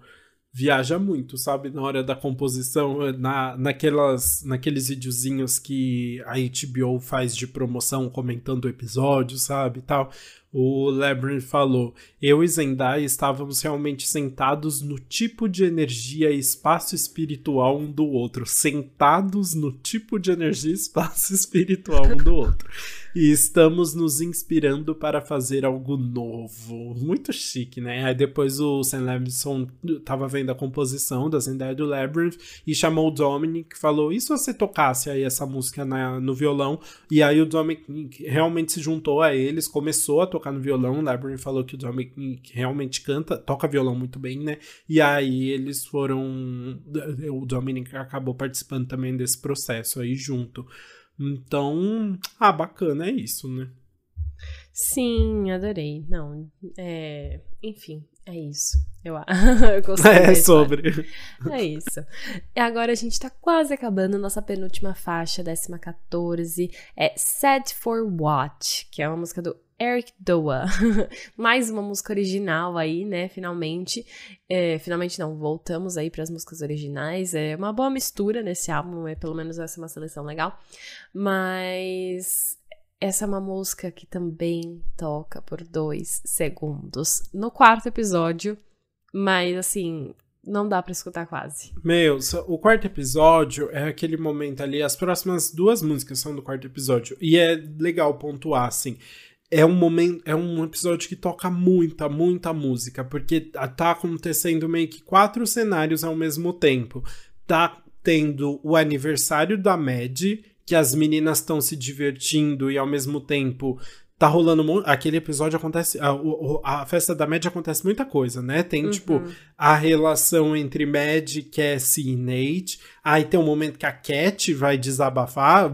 viaja muito, sabe? Na hora da composição, na, naquelas, naqueles videozinhos que a HBO faz de promoção comentando o episódio, sabe? Tal. O Labyrinth falou: Eu e Zendaya estávamos realmente sentados no tipo de energia e espaço espiritual um do outro. Sentados no tipo de energia e espaço espiritual um do outro. E estamos nos inspirando para fazer algo novo. Muito chique, né? Aí depois o Sam Levinson estava vendo a composição da Zendaya do Labyrinth e chamou o Dominic falou: E se você tocasse aí essa música na, no violão? E aí o Dominic realmente se juntou a eles, começou a tocar no violão. O Library falou que o Dominic realmente canta, toca violão muito bem, né? E aí eles foram. O Dominic acabou participando também desse processo aí junto. Então, ah, bacana, é isso, né?
Sim, adorei. Não, é. Enfim, é isso. Eu, eu gostei.
É sobre.
É isso. E agora a gente tá quase acabando nossa penúltima faixa, décima 14. É Set for What, que é uma música do Eric Doa. Mais uma música original aí, né? Finalmente. É, finalmente não, voltamos aí para as músicas originais. É uma boa mistura nesse álbum, é, pelo menos essa é uma seleção legal. Mas essa é uma música que também toca por dois segundos no quarto episódio. Mas assim, não dá para escutar quase.
Meu, o quarto episódio é aquele momento ali, as próximas duas músicas são do quarto episódio. E é legal pontuar, assim é um momento, é um episódio que toca muita, muita música, porque tá acontecendo meio que quatro cenários ao mesmo tempo. Tá tendo o aniversário da Mad, que as meninas estão se divertindo e ao mesmo tempo tá rolando aquele episódio acontece a, a, festa da Mad acontece muita coisa, né? Tem tipo, uhum. tipo a relação entre Mad, Cassie e Nate. Aí tem um momento que a Cat vai desabafar,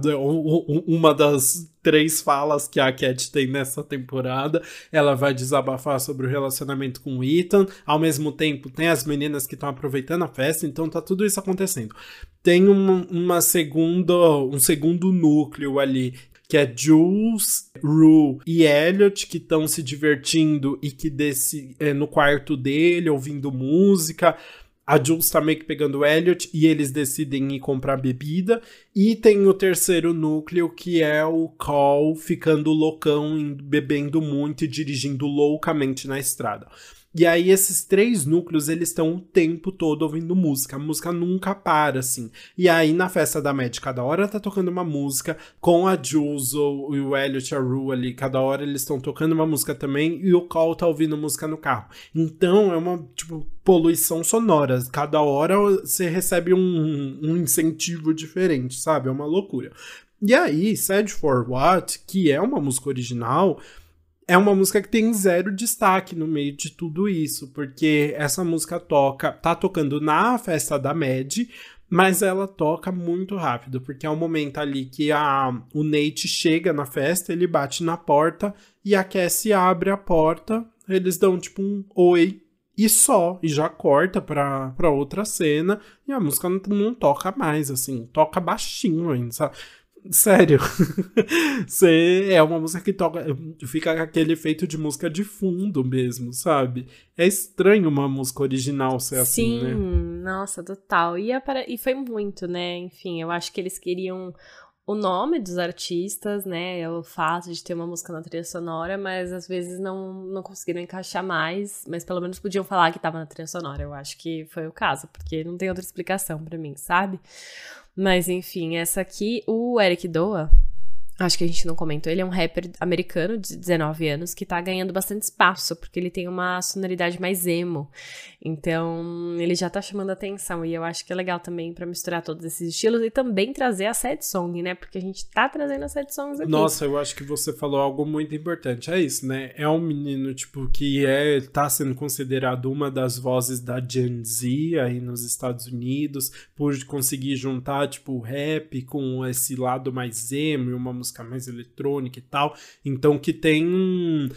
uma das três falas que a Cat tem nessa temporada. Ela vai desabafar sobre o relacionamento com o Ethan. Ao mesmo tempo, tem as meninas que estão aproveitando a festa, então tá tudo isso acontecendo. Tem uma, uma segunda, um segundo núcleo ali que é Jules, Rue e Elliot que estão se divertindo e que desse, é, no quarto dele ouvindo música. A Jules tá meio que pegando o Elliot e eles decidem ir comprar bebida. E tem o terceiro núcleo que é o Call ficando loucão, bebendo muito e dirigindo loucamente na estrada. E aí esses três núcleos, eles estão o tempo todo ouvindo música. A música nunca para, assim. E aí na festa da Mad, cada hora tá tocando uma música, com a Jules ou, e o Elliot e a Rue ali, cada hora eles estão tocando uma música também, e o Call tá ouvindo música no carro. Então é uma, tipo, poluição sonora. Cada hora você recebe um, um incentivo diferente, sabe? É uma loucura. E aí, Sad for What, que é uma música original, é uma música que tem zero destaque no meio de tudo isso, porque essa música toca, tá tocando na festa da Mad, mas ela toca muito rápido, porque é o um momento ali que a, o Nate chega na festa, ele bate na porta e a Cassie abre a porta, eles dão tipo um oi e só, e já corta pra, pra outra cena, e a música não, não toca mais, assim, toca baixinho ainda, sabe? Sério. Você é uma música que toca. Fica com aquele efeito de música de fundo mesmo, sabe? É estranho uma música original ser
Sim,
assim, né?
Sim, nossa, total. E, e foi muito, né? Enfim, eu acho que eles queriam o nome dos artistas, né? O fato de ter uma música na trilha sonora, mas às vezes não, não conseguiram encaixar mais, mas pelo menos podiam falar que estava na trilha sonora. Eu acho que foi o caso, porque não tem outra explicação para mim, sabe? Mas enfim, essa aqui, o Eric Doa, acho que a gente não comentou, ele é um rapper americano de 19 anos que tá ganhando bastante espaço, porque ele tem uma sonoridade mais emo. Então, ele já tá chamando atenção e eu acho que é legal também para misturar todos esses estilos e também trazer a sad song, né? Porque a gente tá trazendo a sad songs aqui.
Nossa, eu acho que você falou algo muito importante. É isso, né? É um menino tipo que é tá sendo considerado uma das vozes da Gen Z aí nos Estados Unidos por conseguir juntar tipo rap com esse lado mais emo e uma música mais eletrônica e tal. Então que tem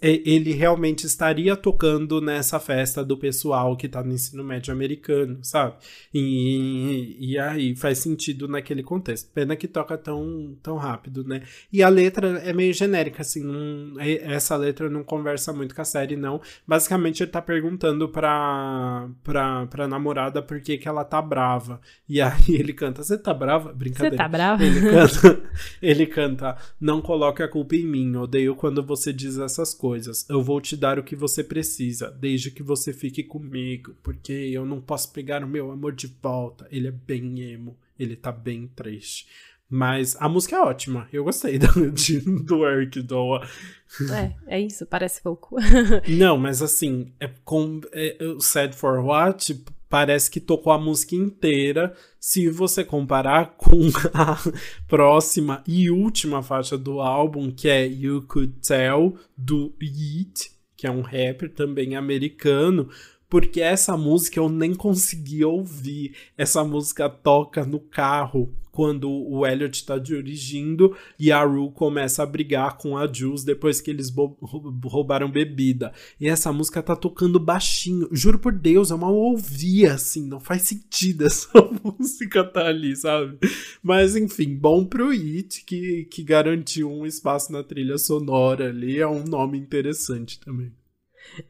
ele realmente estaria tocando nessa festa do pessoal que tá no ensino médio americano, sabe? E, e aí faz sentido naquele contexto. Pena que toca tão, tão rápido, né? E a letra é meio genérica, assim, não, essa letra não conversa muito com a série, não. Basicamente ele tá perguntando pra, pra, pra namorada por que, que ela tá brava. E aí ele canta, você tá brava? Brincadeira.
Você tá brava?
Ele canta, ele canta, não coloque a culpa em mim, odeio quando você diz essa essas coisas. Eu vou te dar o que você precisa, desde que você fique comigo, porque eu não posso pegar o meu amor de volta. Ele é bem emo, ele tá bem triste. Mas a música é ótima. Eu gostei do, de, do Eric Doa.
É, é isso, parece pouco.
Não, mas assim, é com é, Sad for What parece que tocou a música inteira. Se você comparar com a próxima e última faixa do álbum, que é You Could Tell, do Yeet, que é um rapper também americano, porque essa música eu nem consegui ouvir. Essa música toca no carro quando o Elliot tá dirigindo e a Rue começa a brigar com a Jules depois que eles roubaram bebida. E essa música tá tocando baixinho. Juro por Deus, é uma ouvia assim, não faz sentido essa música tá ali, sabe? Mas enfim, bom pro It que, que garantiu um espaço na trilha sonora ali, é um nome interessante também.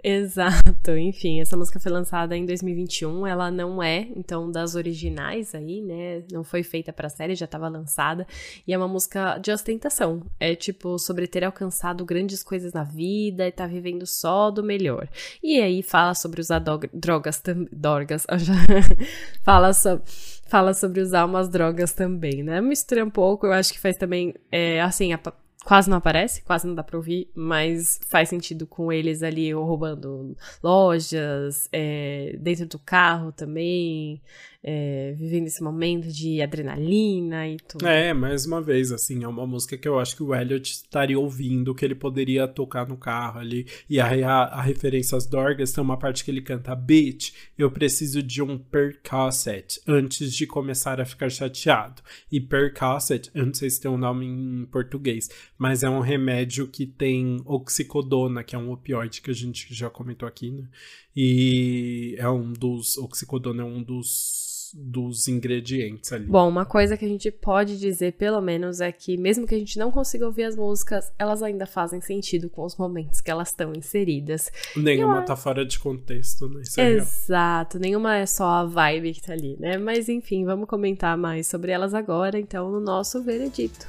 Exato, enfim, essa música foi lançada em 2021, ela não é, então, das originais aí, né? Não foi feita pra série, já estava lançada, e é uma música de ostentação. É tipo sobre ter alcançado grandes coisas na vida e tá vivendo só do melhor. E aí fala sobre usar drogas, drogas, fala sobre fala sobre usar umas drogas também, né? Mistura um pouco, eu acho que faz também, é, assim, a, quase não aparece, quase não dá pra ouvir, mas faz sentido com eles ali roubando lojas, é, dentro do carro também, é, vivendo esse momento de adrenalina e tudo.
É, mais uma vez, assim, é uma música que eu acho que o Elliot estaria ouvindo, que ele poderia tocar no carro ali. E aí a, a referência às Dorgas tem uma parte que ele canta: Bitch, eu preciso de um Percocet antes de começar a ficar chateado. E Percocet, eu não sei se tem um nome em português, mas é um remédio que tem oxicodona, que é um opioide que a gente já comentou aqui, né? E é um dos. Oxicodona é um dos dos ingredientes ali.
Bom, uma coisa que a gente pode dizer, pelo menos, é que mesmo que a gente não consiga ouvir as músicas, elas ainda fazem sentido com os momentos que elas estão inseridas.
Nenhuma tá fora de contexto, né?
Isso é Exato, nenhuma é só a vibe que tá ali, né? Mas enfim, vamos comentar mais sobre elas agora, então, no nosso veredito.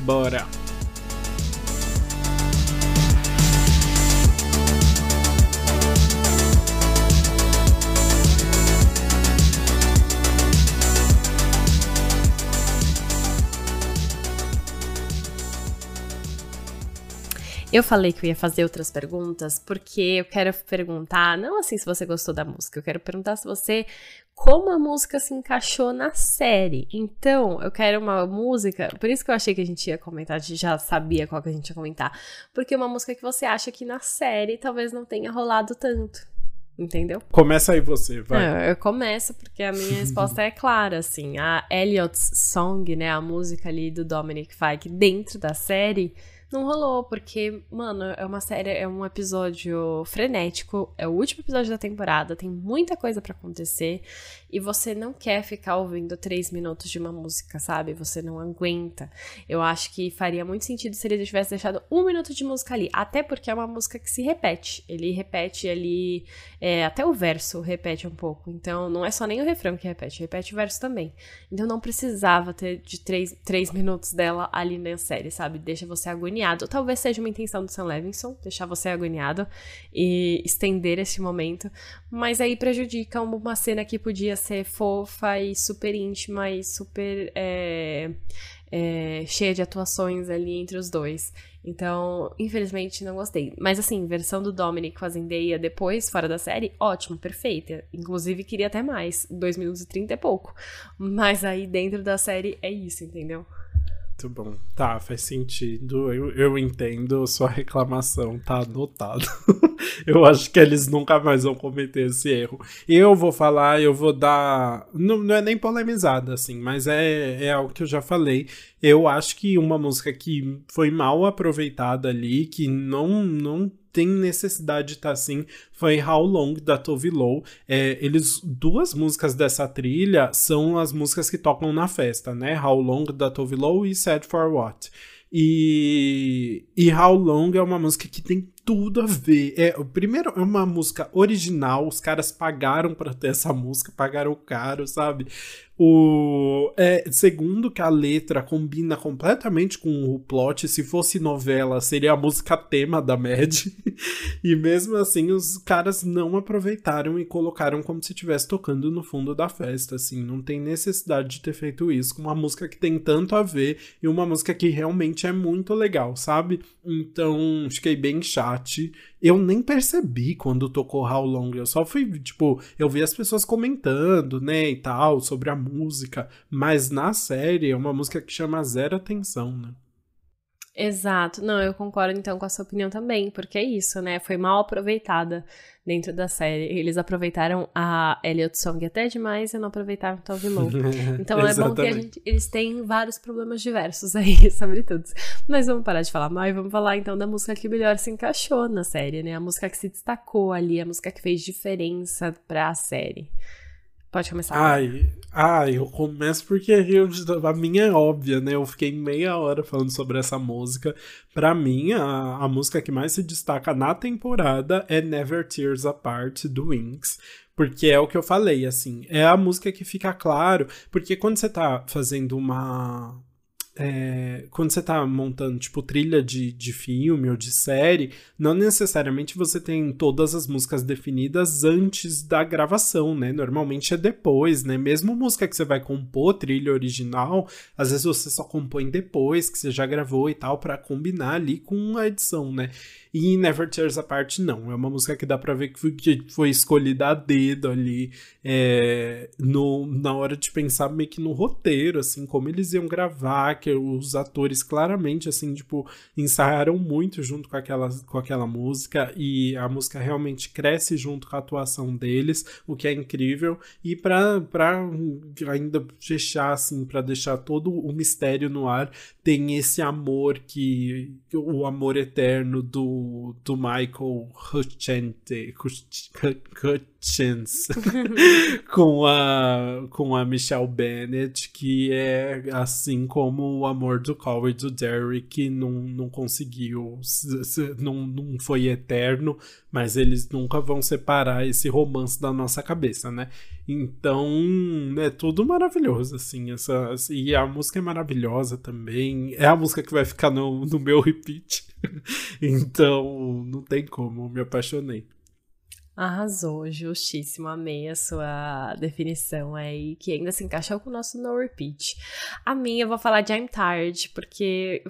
Bora!
Eu falei que eu ia fazer outras perguntas porque eu quero perguntar, não assim se você gostou da música, eu quero perguntar se você como a música se encaixou na série. Então, eu quero uma música, por isso que eu achei que a gente ia comentar, a gente já sabia qual que a gente ia comentar, porque uma música que você acha que na série talvez não tenha rolado tanto. Entendeu?
Começa aí você, vai.
Não, eu começo porque a minha resposta é clara, assim. A Elliot's Song, né, a música ali do Dominic Fike dentro da série, não rolou, porque, mano, é uma série, é um episódio frenético, é o último episódio da temporada, tem muita coisa para acontecer e você não quer ficar ouvindo três minutos de uma música, sabe? Você não aguenta. Eu acho que faria muito sentido se ele tivesse deixado um minuto de música ali, até porque é uma música que se repete. Ele repete ali, é, até o verso repete um pouco, então não é só nem o refrão que repete, repete o verso também. Então não precisava ter de três, três minutos dela ali na série, sabe? Deixa você agoniado agoniado. Talvez seja uma intenção do Sam Levinson, deixar você agoniado e estender esse momento, mas aí prejudica uma cena que podia ser fofa e super íntima e super é, é, cheia de atuações ali entre os dois. Então, infelizmente, não gostei. Mas assim, versão do Dominic com a Zendaya depois, fora da série, ótimo, perfeita. Inclusive, queria até mais. 2 minutos e 30 é pouco. Mas aí, dentro da série, é isso, entendeu?
Muito bom. Tá, faz sentido. Eu, eu entendo sua reclamação, tá anotado. eu acho que eles nunca mais vão cometer esse erro. Eu vou falar, eu vou dar. Não, não é nem polemizada, assim, mas é, é algo que eu já falei. Eu acho que uma música que foi mal aproveitada ali, que não, não tem necessidade de estar tá assim foi How Long da Tove Lo. É, eles duas músicas dessa trilha são as músicas que tocam na festa, né? How Long da Tove Lo e Sad for What. E, e How Long é uma música que tem tudo a ver. É, primeiro, é uma música original, os caras pagaram para ter essa música, pagaram caro, sabe? O, é, segundo, que a letra combina completamente com o plot. Se fosse novela, seria a música tema da Mad. e mesmo assim, os caras não aproveitaram e colocaram como se estivesse tocando no fundo da festa. Assim, não tem necessidade de ter feito isso com uma música que tem tanto a ver e uma música que realmente é muito legal, sabe? Então, fiquei bem Eu nem percebi quando tocou How Long. Eu só fui, tipo, eu vi as pessoas comentando, né, e tal, sobre a música. Mas na série é uma música que chama zero atenção, né?
Exato. Não, eu concordo então com a sua opinião também, porque é isso, né? Foi mal aproveitada dentro da série. Eles aproveitaram a Elliot Song até demais e não aproveitaram Tove Lo. Então é bom que gente, eles têm vários problemas diversos aí sobre tudo. Mas vamos parar de falar mal e vamos falar então da música que melhor se encaixou na série, né? A música que se destacou ali, a música que fez diferença pra série. Pode começar.
Ai, ai, eu começo porque eu, a minha é óbvia, né? Eu fiquei meia hora falando sobre essa música. Pra mim, a, a música que mais se destaca na temporada é Never Tears Apart, do Wings. Porque é o que eu falei, assim, é a música que fica claro, porque quando você tá fazendo uma, é, quando você tá montando, tipo, trilha de, de filme ou de série, não necessariamente você tem todas as músicas definidas antes da gravação, né? Normalmente é depois, né? Mesmo música que você vai compor, trilha original, às vezes você só compõe depois, que você já gravou e tal, para combinar ali com a edição, né? E Never Tears Apart, não. É uma música que dá pra ver que foi, que foi escolhida a dedo ali, é, no, na hora de pensar meio que no roteiro, assim, como eles iam gravar, que os atores claramente, assim, tipo, ensaiaram muito junto com aquela, com aquela música e a música realmente cresce junto com a atuação deles, o que é incrível. E pra, pra ainda fechar, assim, pra deixar todo o mistério no ar, tem esse amor que. o amor eterno do do, Michael Hutchence, Hutchence com, a, com a Michelle Bennett, que é assim como o amor do Cole e do Derek não, não conseguiu, não, não foi eterno, mas eles nunca vão separar esse romance da nossa cabeça, né? Então, é tudo maravilhoso, assim, essa, e a música é maravilhosa também, é a música que vai ficar no, no meu repeat. então, não tem como, me apaixonei.
Arrasou, justíssimo. Amei a sua definição aí, que ainda se encaixou com o nosso no repeat. A minha eu vou falar de I'm Tired, porque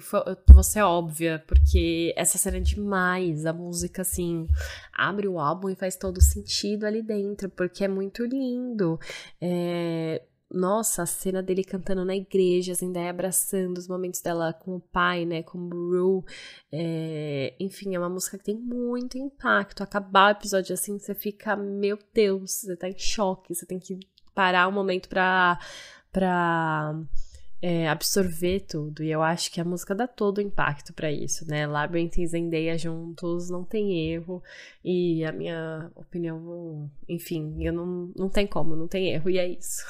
você é óbvia, porque essa cena é demais. A música, assim, abre o álbum e faz todo sentido ali dentro, porque é muito lindo. É, nossa, a cena dele cantando na igreja, assim, daí abraçando os momentos dela com o pai, né, com o Bru. É, enfim, é uma música que tem muito impacto. Acabar o episódio assim, você fica, meu Deus, você tá em choque, você tem que parar um momento pra, pra é, absorver tudo. E eu acho que a música dá todo o impacto para isso, né? Labyrinth e Zendaya juntos, não tem erro. E a minha opinião, enfim, eu não, não tem como, não tem erro, e é isso.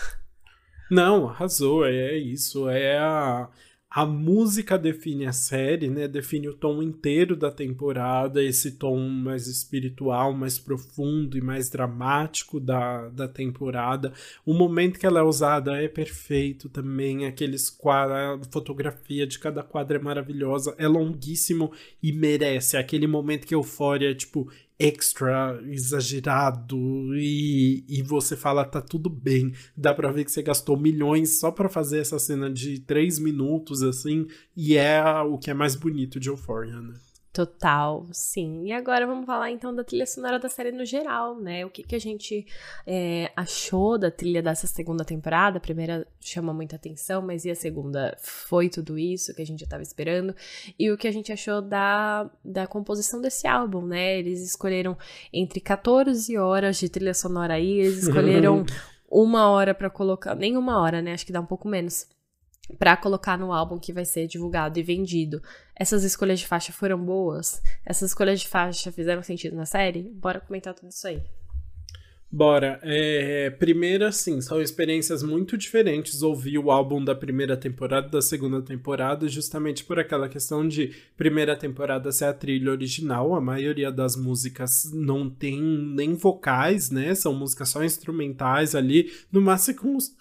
Não, arrasou, é isso. É a, a música define a série, né? Define o tom inteiro da temporada, esse tom mais espiritual, mais profundo e mais dramático da, da temporada. O momento que ela é usada é perfeito também. Aqueles quadros, a fotografia de cada quadro é maravilhosa, é longuíssimo e merece aquele momento que euforia, tipo, extra exagerado e, e você fala tá tudo bem. Dá pra ver que você gastou milhões só para fazer essa cena de três minutos assim e é o que é mais bonito de Euphoria, né?
Total, sim. E agora vamos falar então da trilha sonora da série no geral, né? O que, que a gente é, achou da trilha dessa segunda temporada? A primeira chama muita atenção, mas e a segunda foi tudo isso que a gente já estava esperando? E o que a gente achou da, da composição desse álbum, né? Eles escolheram entre 14 horas de trilha sonora aí, eles escolheram uma hora para colocar, nem uma hora, né? Acho que dá um pouco menos para colocar no álbum que vai ser divulgado e vendido. Essas escolhas de faixa foram boas? Essas escolhas de faixa fizeram sentido na série? Bora comentar tudo isso aí.
Bora. É, primeiro, assim, são experiências muito diferentes ouvir o álbum da primeira temporada da segunda temporada, justamente por aquela questão de primeira temporada ser a trilha original. A maioria das músicas não tem nem vocais, né? São músicas só instrumentais ali, no máximo com os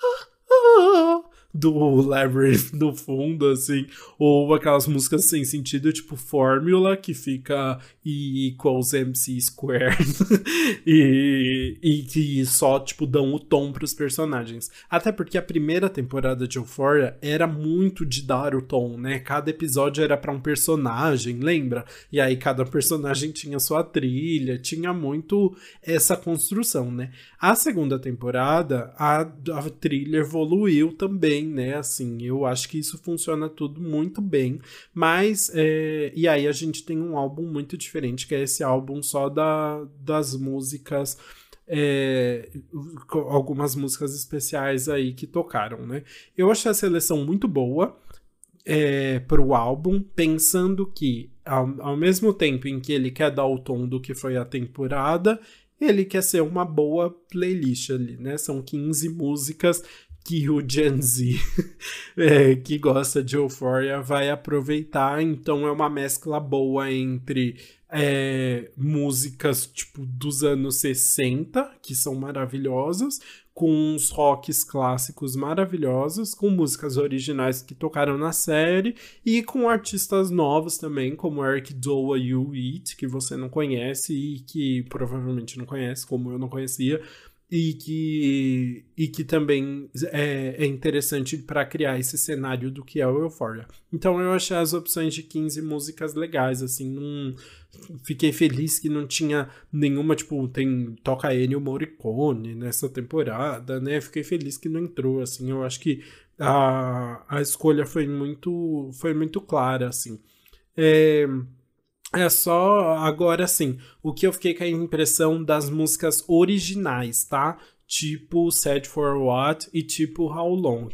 do Labyrinth no fundo, assim, ou aquelas músicas sem sentido, tipo Fórmula, que fica E equals MC squared, e, e que só, tipo, dão o tom pros personagens. Até porque a primeira temporada de Euphoria era muito de dar o tom, né? Cada episódio era para um personagem, lembra? E aí cada personagem tinha sua trilha, tinha muito essa construção, né? A segunda temporada, a, a trilha evoluiu também, né? Assim, eu acho que isso funciona tudo muito bem, mas é, e aí a gente tem um álbum muito diferente, que é esse álbum só da, das músicas. É, algumas músicas especiais aí que tocaram, né? Eu achei a seleção muito boa é, para o álbum, pensando que ao, ao mesmo tempo em que ele quer dar o tom do que foi a temporada, ele quer ser uma boa playlist ali, né? São 15 músicas que o Gen Z é, que gosta de Euphoria vai aproveitar. Então é uma mescla boa entre é, músicas tipo dos anos 60, que são maravilhosas, com uns rocks clássicos maravilhosos, com músicas originais que tocaram na série e com artistas novos também, como Eric Doa You Eat, que você não conhece e que provavelmente não conhece, como eu não conhecia, e que, e que também é, é interessante para criar esse cenário do que é o Euphoria. Então eu achei as opções de 15 músicas legais, assim, não, fiquei feliz que não tinha nenhuma, tipo, tem toca Ennio Morricone nessa temporada, né? Fiquei feliz que não entrou, assim, eu acho que a, a escolha foi muito, foi muito clara, assim. É, é só agora assim, o que eu fiquei com a impressão das músicas originais, tá? Tipo Sad for What e tipo How Long.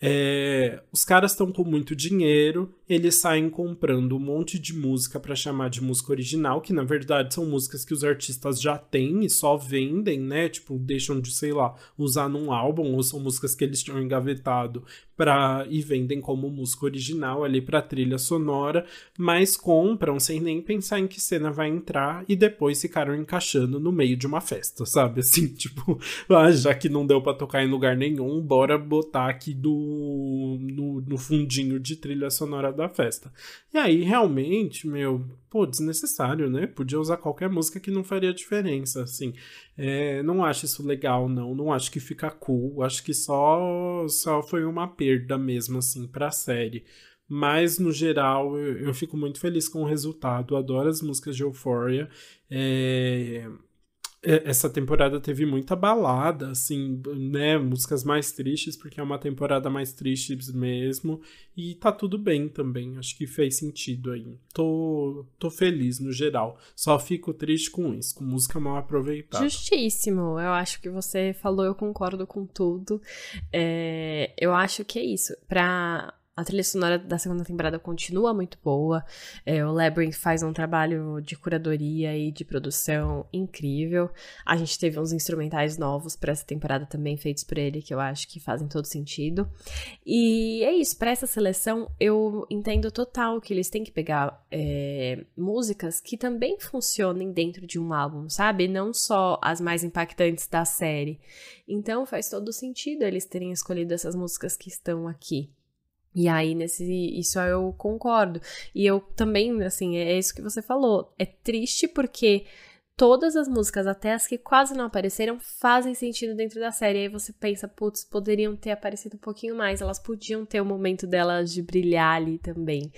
É, os caras estão com muito dinheiro, eles saem comprando um monte de música para chamar de música original, que na verdade são músicas que os artistas já têm e só vendem, né? Tipo, deixam de, sei lá, usar num álbum, ou são músicas que eles tinham engavetado pra, e vendem como música original ali pra trilha sonora, mas compram sem nem pensar em que cena vai entrar e depois ficaram encaixando no meio de uma festa, sabe? Assim, tipo, ah, já que não deu para tocar em lugar nenhum, bora botar aqui do, no, no fundinho de trilha sonora da festa. E aí, realmente, meu, pô, desnecessário, né? Podia usar qualquer música que não faria diferença, assim. É, não acho isso legal, não. Não acho que fica cool. Acho que só, só foi uma perda mesmo, assim, pra série. Mas, no geral, eu, eu fico muito feliz com o resultado. Adoro as músicas de Euphoria. É, essa temporada teve muita balada, assim, né? Músicas mais tristes, porque é uma temporada mais triste mesmo. E tá tudo bem também. Acho que fez sentido aí. Tô, tô feliz no geral. Só fico triste com isso, com música mal aproveitada.
Justíssimo. Eu acho que você falou, eu concordo com tudo. É, eu acho que é isso. Pra a trilha sonora da segunda temporada continua muito boa. É, o Labyrinth faz um trabalho de curadoria e de produção incrível. A gente teve uns instrumentais novos para essa temporada também feitos por ele que eu acho que fazem todo sentido. E é isso. Para essa seleção, eu entendo total que eles têm que pegar é, músicas que também funcionem dentro de um álbum, sabe? Não só as mais impactantes da série. Então faz todo sentido eles terem escolhido essas músicas que estão aqui. E aí, nesse. Isso eu concordo. E eu também, assim, é isso que você falou. É triste porque todas as músicas, até as que quase não apareceram, fazem sentido dentro da série. Aí você pensa, putz, poderiam ter aparecido um pouquinho mais, elas podiam ter o momento delas de brilhar ali também.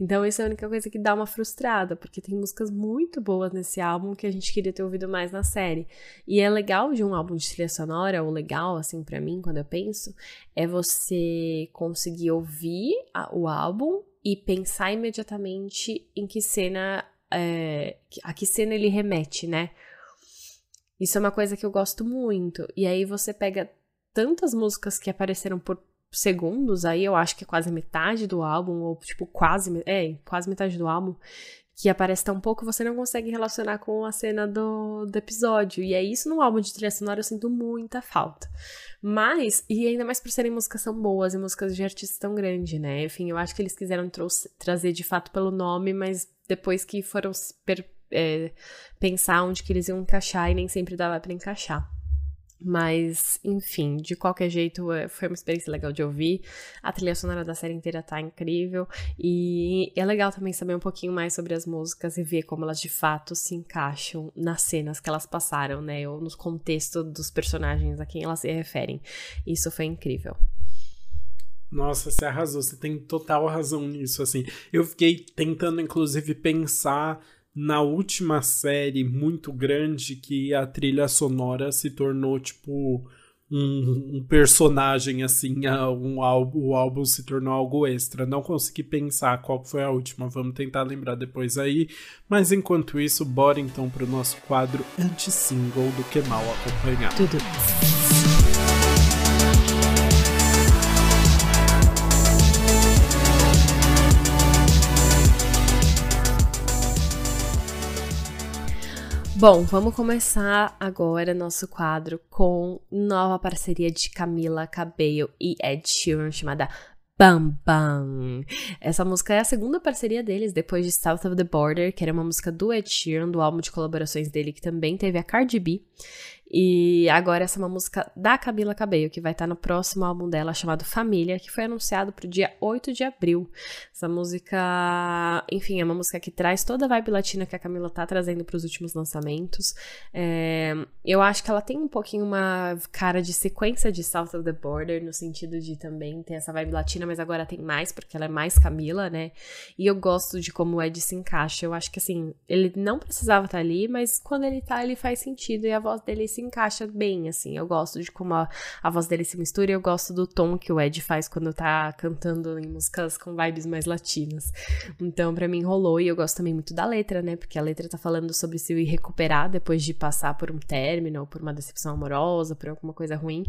Então, isso é a única coisa que dá uma frustrada, porque tem músicas muito boas nesse álbum que a gente queria ter ouvido mais na série. E é legal de um álbum de trilha sonora, ou legal, assim, para mim, quando eu penso, é você conseguir ouvir a, o álbum e pensar imediatamente em que cena é, a que cena ele remete, né? Isso é uma coisa que eu gosto muito. E aí você pega tantas músicas que apareceram por segundos, aí eu acho que é quase metade do álbum, ou tipo, quase, é, quase metade do álbum, que aparece tão pouco, você não consegue relacionar com a cena do, do episódio. E é isso no álbum de trilha sonora, eu sinto muita falta. Mas, e ainda mais por serem músicas tão boas e músicas de artistas tão grande, né? Enfim, eu acho que eles quiseram trazer de fato pelo nome, mas depois que foram é, pensar onde que eles iam encaixar e nem sempre dava para encaixar. Mas, enfim, de qualquer jeito, é, foi uma experiência legal de ouvir. A trilha sonora da série inteira tá incrível. E é legal também saber um pouquinho mais sobre as músicas e ver como elas de fato se encaixam nas cenas que elas passaram, né? Ou no contexto dos personagens a quem elas se referem. Isso foi incrível.
Nossa, você arrasou, você tem total razão nisso, assim. Eu fiquei tentando, inclusive, pensar na última série muito grande que a trilha sonora se tornou, tipo, um, um personagem, assim, um álbum, o álbum se tornou algo extra. Não consegui pensar qual foi a última, vamos tentar lembrar depois aí. Mas enquanto isso, bora então pro nosso quadro anti-single do Que Mal Acompanhar.
Tudo. Bom, vamos começar agora nosso quadro com nova parceria de Camila Cabello e Ed Sheeran chamada Bam Bam. Essa música é a segunda parceria deles depois de South of the Border, que era uma música do Ed Sheeran, do álbum de colaborações dele que também teve a Cardi B. E agora essa é uma música da Camila Cabello, que vai estar no próximo álbum dela chamado Família, que foi anunciado para o dia 8 de abril. Essa música, enfim, é uma música que traz toda a vibe latina que a Camila tá trazendo para os últimos lançamentos. É, eu acho que ela tem um pouquinho uma cara de sequência de South of the Border, no sentido de também ter essa vibe latina, mas agora tem mais, porque ela é mais Camila, né? E eu gosto de como o Ed se encaixa. Eu acho que assim, ele não precisava estar tá ali, mas quando ele tá, ele faz sentido e a voz dele se se encaixa bem, assim. Eu gosto de como a, a voz dele se mistura e eu gosto do tom que o Ed faz quando tá cantando em músicas com vibes mais latinas. Então, para mim, rolou. E eu gosto também muito da letra, né? Porque a letra tá falando sobre se recuperar depois de passar por um término, ou por uma decepção amorosa, por alguma coisa ruim.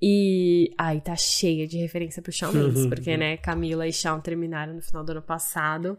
E. Ai, tá cheia de referência pro Shawn Mendes, porque, né, Camila e Shawn terminaram no final do ano passado.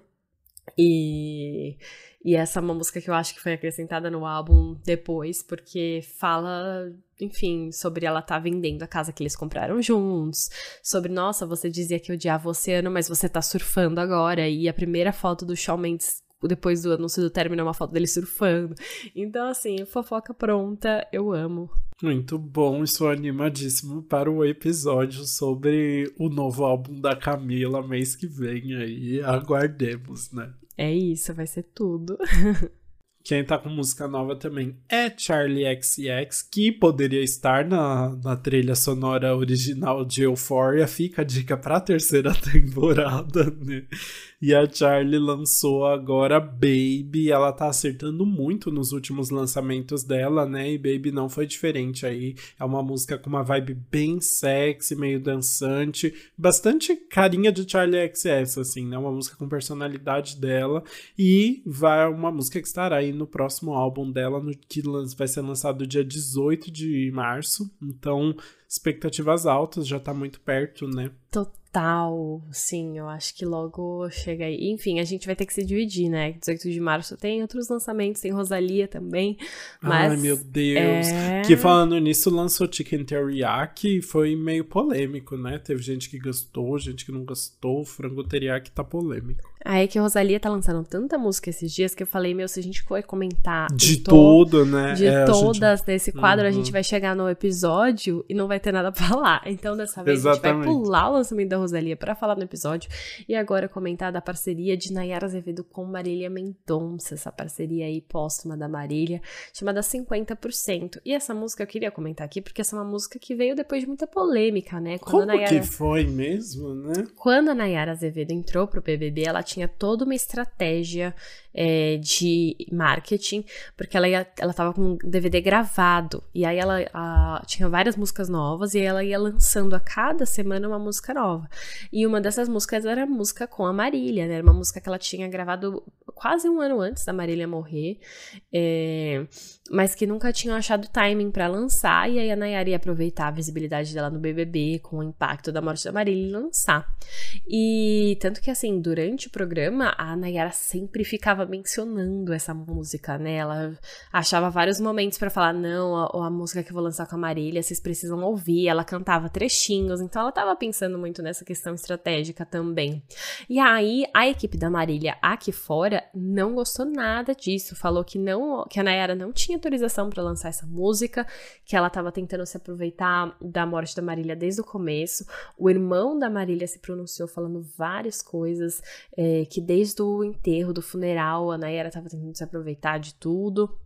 E, e essa é uma música que eu acho que foi acrescentada no álbum depois, porque fala, enfim, sobre ela tá vendendo a casa que eles compraram juntos, sobre, nossa, você dizia que odiava o oceano, mas você tá surfando agora, e a primeira foto do Shawn Mendes depois do anúncio do término é uma foto dele surfando. Então, assim, fofoca pronta, eu amo.
Muito bom, estou animadíssimo para o episódio sobre o novo álbum da Camila mês que vem aí. Aguardemos, né?
É isso, vai ser tudo.
Quem tá com música nova também é Charlie XCX, que poderia estar na, na trilha sonora original de Euphoria. Fica a dica pra terceira temporada, né? E a Charlie lançou agora Baby. Ela tá acertando muito nos últimos lançamentos dela, né? E Baby não foi diferente aí. É uma música com uma vibe bem sexy, meio dançante. Bastante carinha de Charlie XS, assim, né? Uma música com personalidade dela. E vai uma música que estará aí no próximo álbum dela, no, que vai ser lançado dia 18 de março. Então, expectativas altas, já tá muito perto, né?
Total, sim, eu acho que logo chega aí. Enfim, a gente vai ter que se dividir, né? 18 de março tem outros lançamentos, tem Rosalia também. Mas,
Ai, meu Deus. É... Que falando nisso, lançou Chicken Teriyaki e foi meio polêmico, né? Teve gente que gostou, gente que não gostou. O frango teriyaki tá polêmico.
Aí que a Rosalia tá lançando tanta música esses dias que eu falei, meu, se a gente for comentar
de todo, né?
De é, todas gente... desse quadro, uhum. a gente vai chegar no episódio e não vai ter nada pra falar. Então, dessa vez, Exatamente. a gente vai pular o lançamento da Rosalia para falar no episódio e agora comentar da parceria de Nayara Azevedo com Marília Mendonça, essa parceria aí póstuma da Marília, chamada 50%. E essa música eu queria comentar aqui porque essa é uma música que veio depois de muita polêmica, né?
Quando Como Nayara... que foi mesmo, né?
Quando a Nayara Azevedo entrou pro BBB, ela tinha toda uma estratégia é, de marketing, porque ela, ia, ela tava com um DVD gravado, e aí ela a, tinha várias músicas novas, e ela ia lançando a cada semana uma música nova. E uma dessas músicas era a música com a Marília, né? Era uma música que ela tinha gravado quase um ano antes da Marília morrer, é, mas que nunca tinham achado timing para lançar, e aí a Nayara ia aproveitar a visibilidade dela no BBB, com o impacto da morte da Marília, e lançar. E tanto que, assim, durante o programa, a Nayara sempre ficava ficava mencionando essa música, né? Ela achava vários momentos para falar: não, a, a, música que eu vou lançar com a Marília, vocês precisam ouvir. Ela cantava trechinhos, então ela tava pensando muito nessa questão estratégica também. E aí, a equipe da Marília aqui fora não gostou nada disso, falou que não, que a Nayara não tinha autorização para lançar essa música, que ela tava tentando se aproveitar da morte da Marília desde o começo. O irmão da Marília se pronunciou falando várias coisas, é, que desde o enterro, do funeral, a Nayara tava tentando se aproveitar de tudo.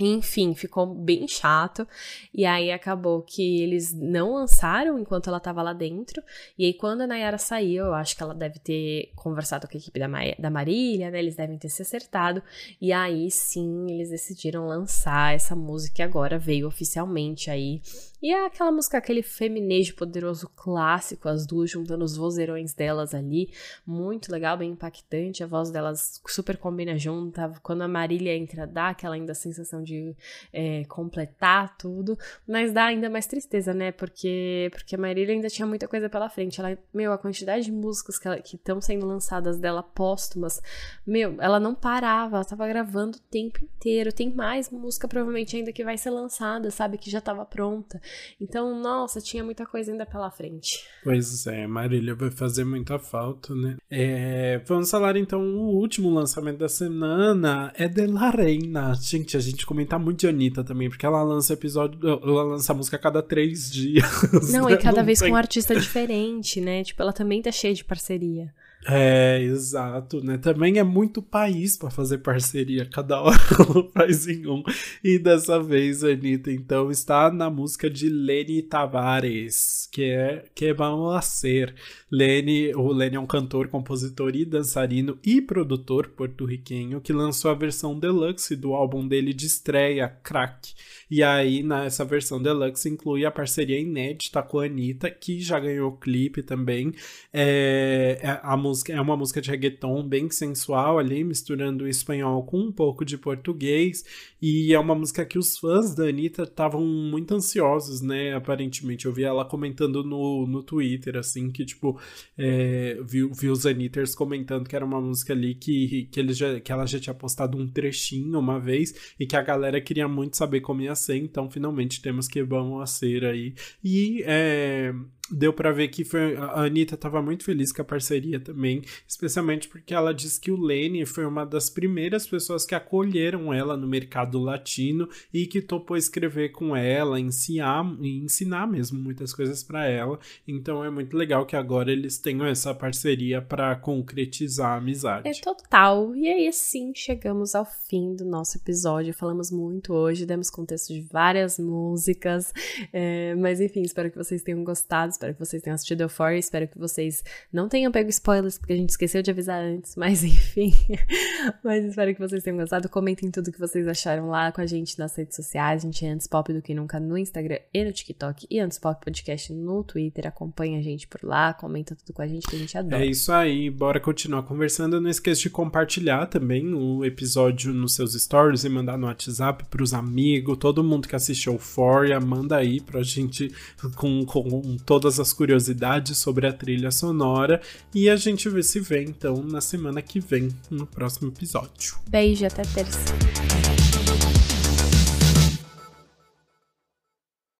Enfim, ficou bem chato. E aí acabou que eles não lançaram enquanto ela tava lá dentro. E aí, quando a Nayara saiu, eu acho que ela deve ter conversado com a equipe da, Ma da Marília, né? Eles devem ter se acertado. E aí sim, eles decidiram lançar essa música que agora veio oficialmente aí e é aquela música, aquele feminejo poderoso clássico, as duas juntando os vozeirões delas ali. Muito legal, bem impactante. A voz delas super combina junta. Quando a Marília entra, dá aquela ainda sensação de é, completar tudo. Mas dá ainda mais tristeza, né? Porque, porque a Marília ainda tinha muita coisa pela frente. Ela, meu, a quantidade de músicas que estão sendo lançadas dela póstumas, meu, ela não parava. Ela tava gravando o tempo inteiro. Tem mais música provavelmente ainda que vai ser lançada, sabe? Que já tava pronta. Então, nossa, tinha muita coisa ainda pela frente.
Pois é, Marília vai fazer muita falta, né? É, vamos falar então o último lançamento da semana é de La Reina. Gente, a gente comenta muito de Anitta também, porque ela lança episódio, ela lança música a cada três dias.
Não, né? e cada Não vez tem... com um artista diferente, né? Tipo, ela também tá cheia de parceria.
É, exato, né? Também é muito país para fazer parceria, cada hora faz em um. E dessa vez Anitta, então, está na música de Lenny Tavares, que é Que Vamos a Ser. Lenny, o Lenny é um cantor, compositor e dançarino e produtor porto-riquenho que lançou a versão deluxe do álbum dele de estreia, Crack. E aí, nessa versão deluxe, inclui a parceria inédita com a Anitta, que já ganhou clipe também. É, é a música música é uma música de reggaeton bem sensual ali, misturando espanhol com um pouco de português. E é uma música que os fãs da Anitta estavam muito ansiosos, né? Aparentemente. Eu vi ela comentando no, no Twitter, assim, que, tipo, é, vi, vi os Anitters comentando que era uma música ali que, que, ele já, que ela já tinha postado um trechinho uma vez e que a galera queria muito saber como ia ser. Então, finalmente, temos que vamos a ser aí. E é, deu para ver que foi, a Anitta estava muito feliz com a parceria também, especialmente porque ela diz que o Lenny foi uma das primeiras pessoas que acolheram ela no mercado latino e que topou escrever com ela, ensinar, ensinar mesmo muitas coisas para ela. Então é muito legal que agora eles tenham essa parceria para concretizar a amizade.
É total. E aí assim chegamos ao fim do nosso episódio. Falamos muito hoje, demos contexto de várias músicas, é, mas enfim, espero que vocês tenham gostado Espero que vocês tenham assistido Euphoria. Espero que vocês não tenham pego spoilers, porque a gente esqueceu de avisar antes. Mas enfim. mas espero que vocês tenham gostado. Comentem tudo que vocês acharam lá com a gente nas redes sociais. A gente é Antes Pop do que nunca no Instagram e no TikTok. E Antes Pop Podcast no Twitter. Acompanha a gente por lá. Comenta tudo com a gente que a gente adora.
É isso aí. Bora continuar conversando. Não esqueça de compartilhar também o episódio nos seus stories e mandar no WhatsApp pros amigos. Todo mundo que assistiu Euphoria, manda aí pra gente com, com todas todas as curiosidades sobre a trilha sonora e a gente se vê então na semana que vem, no próximo episódio.
Beijo, até terça.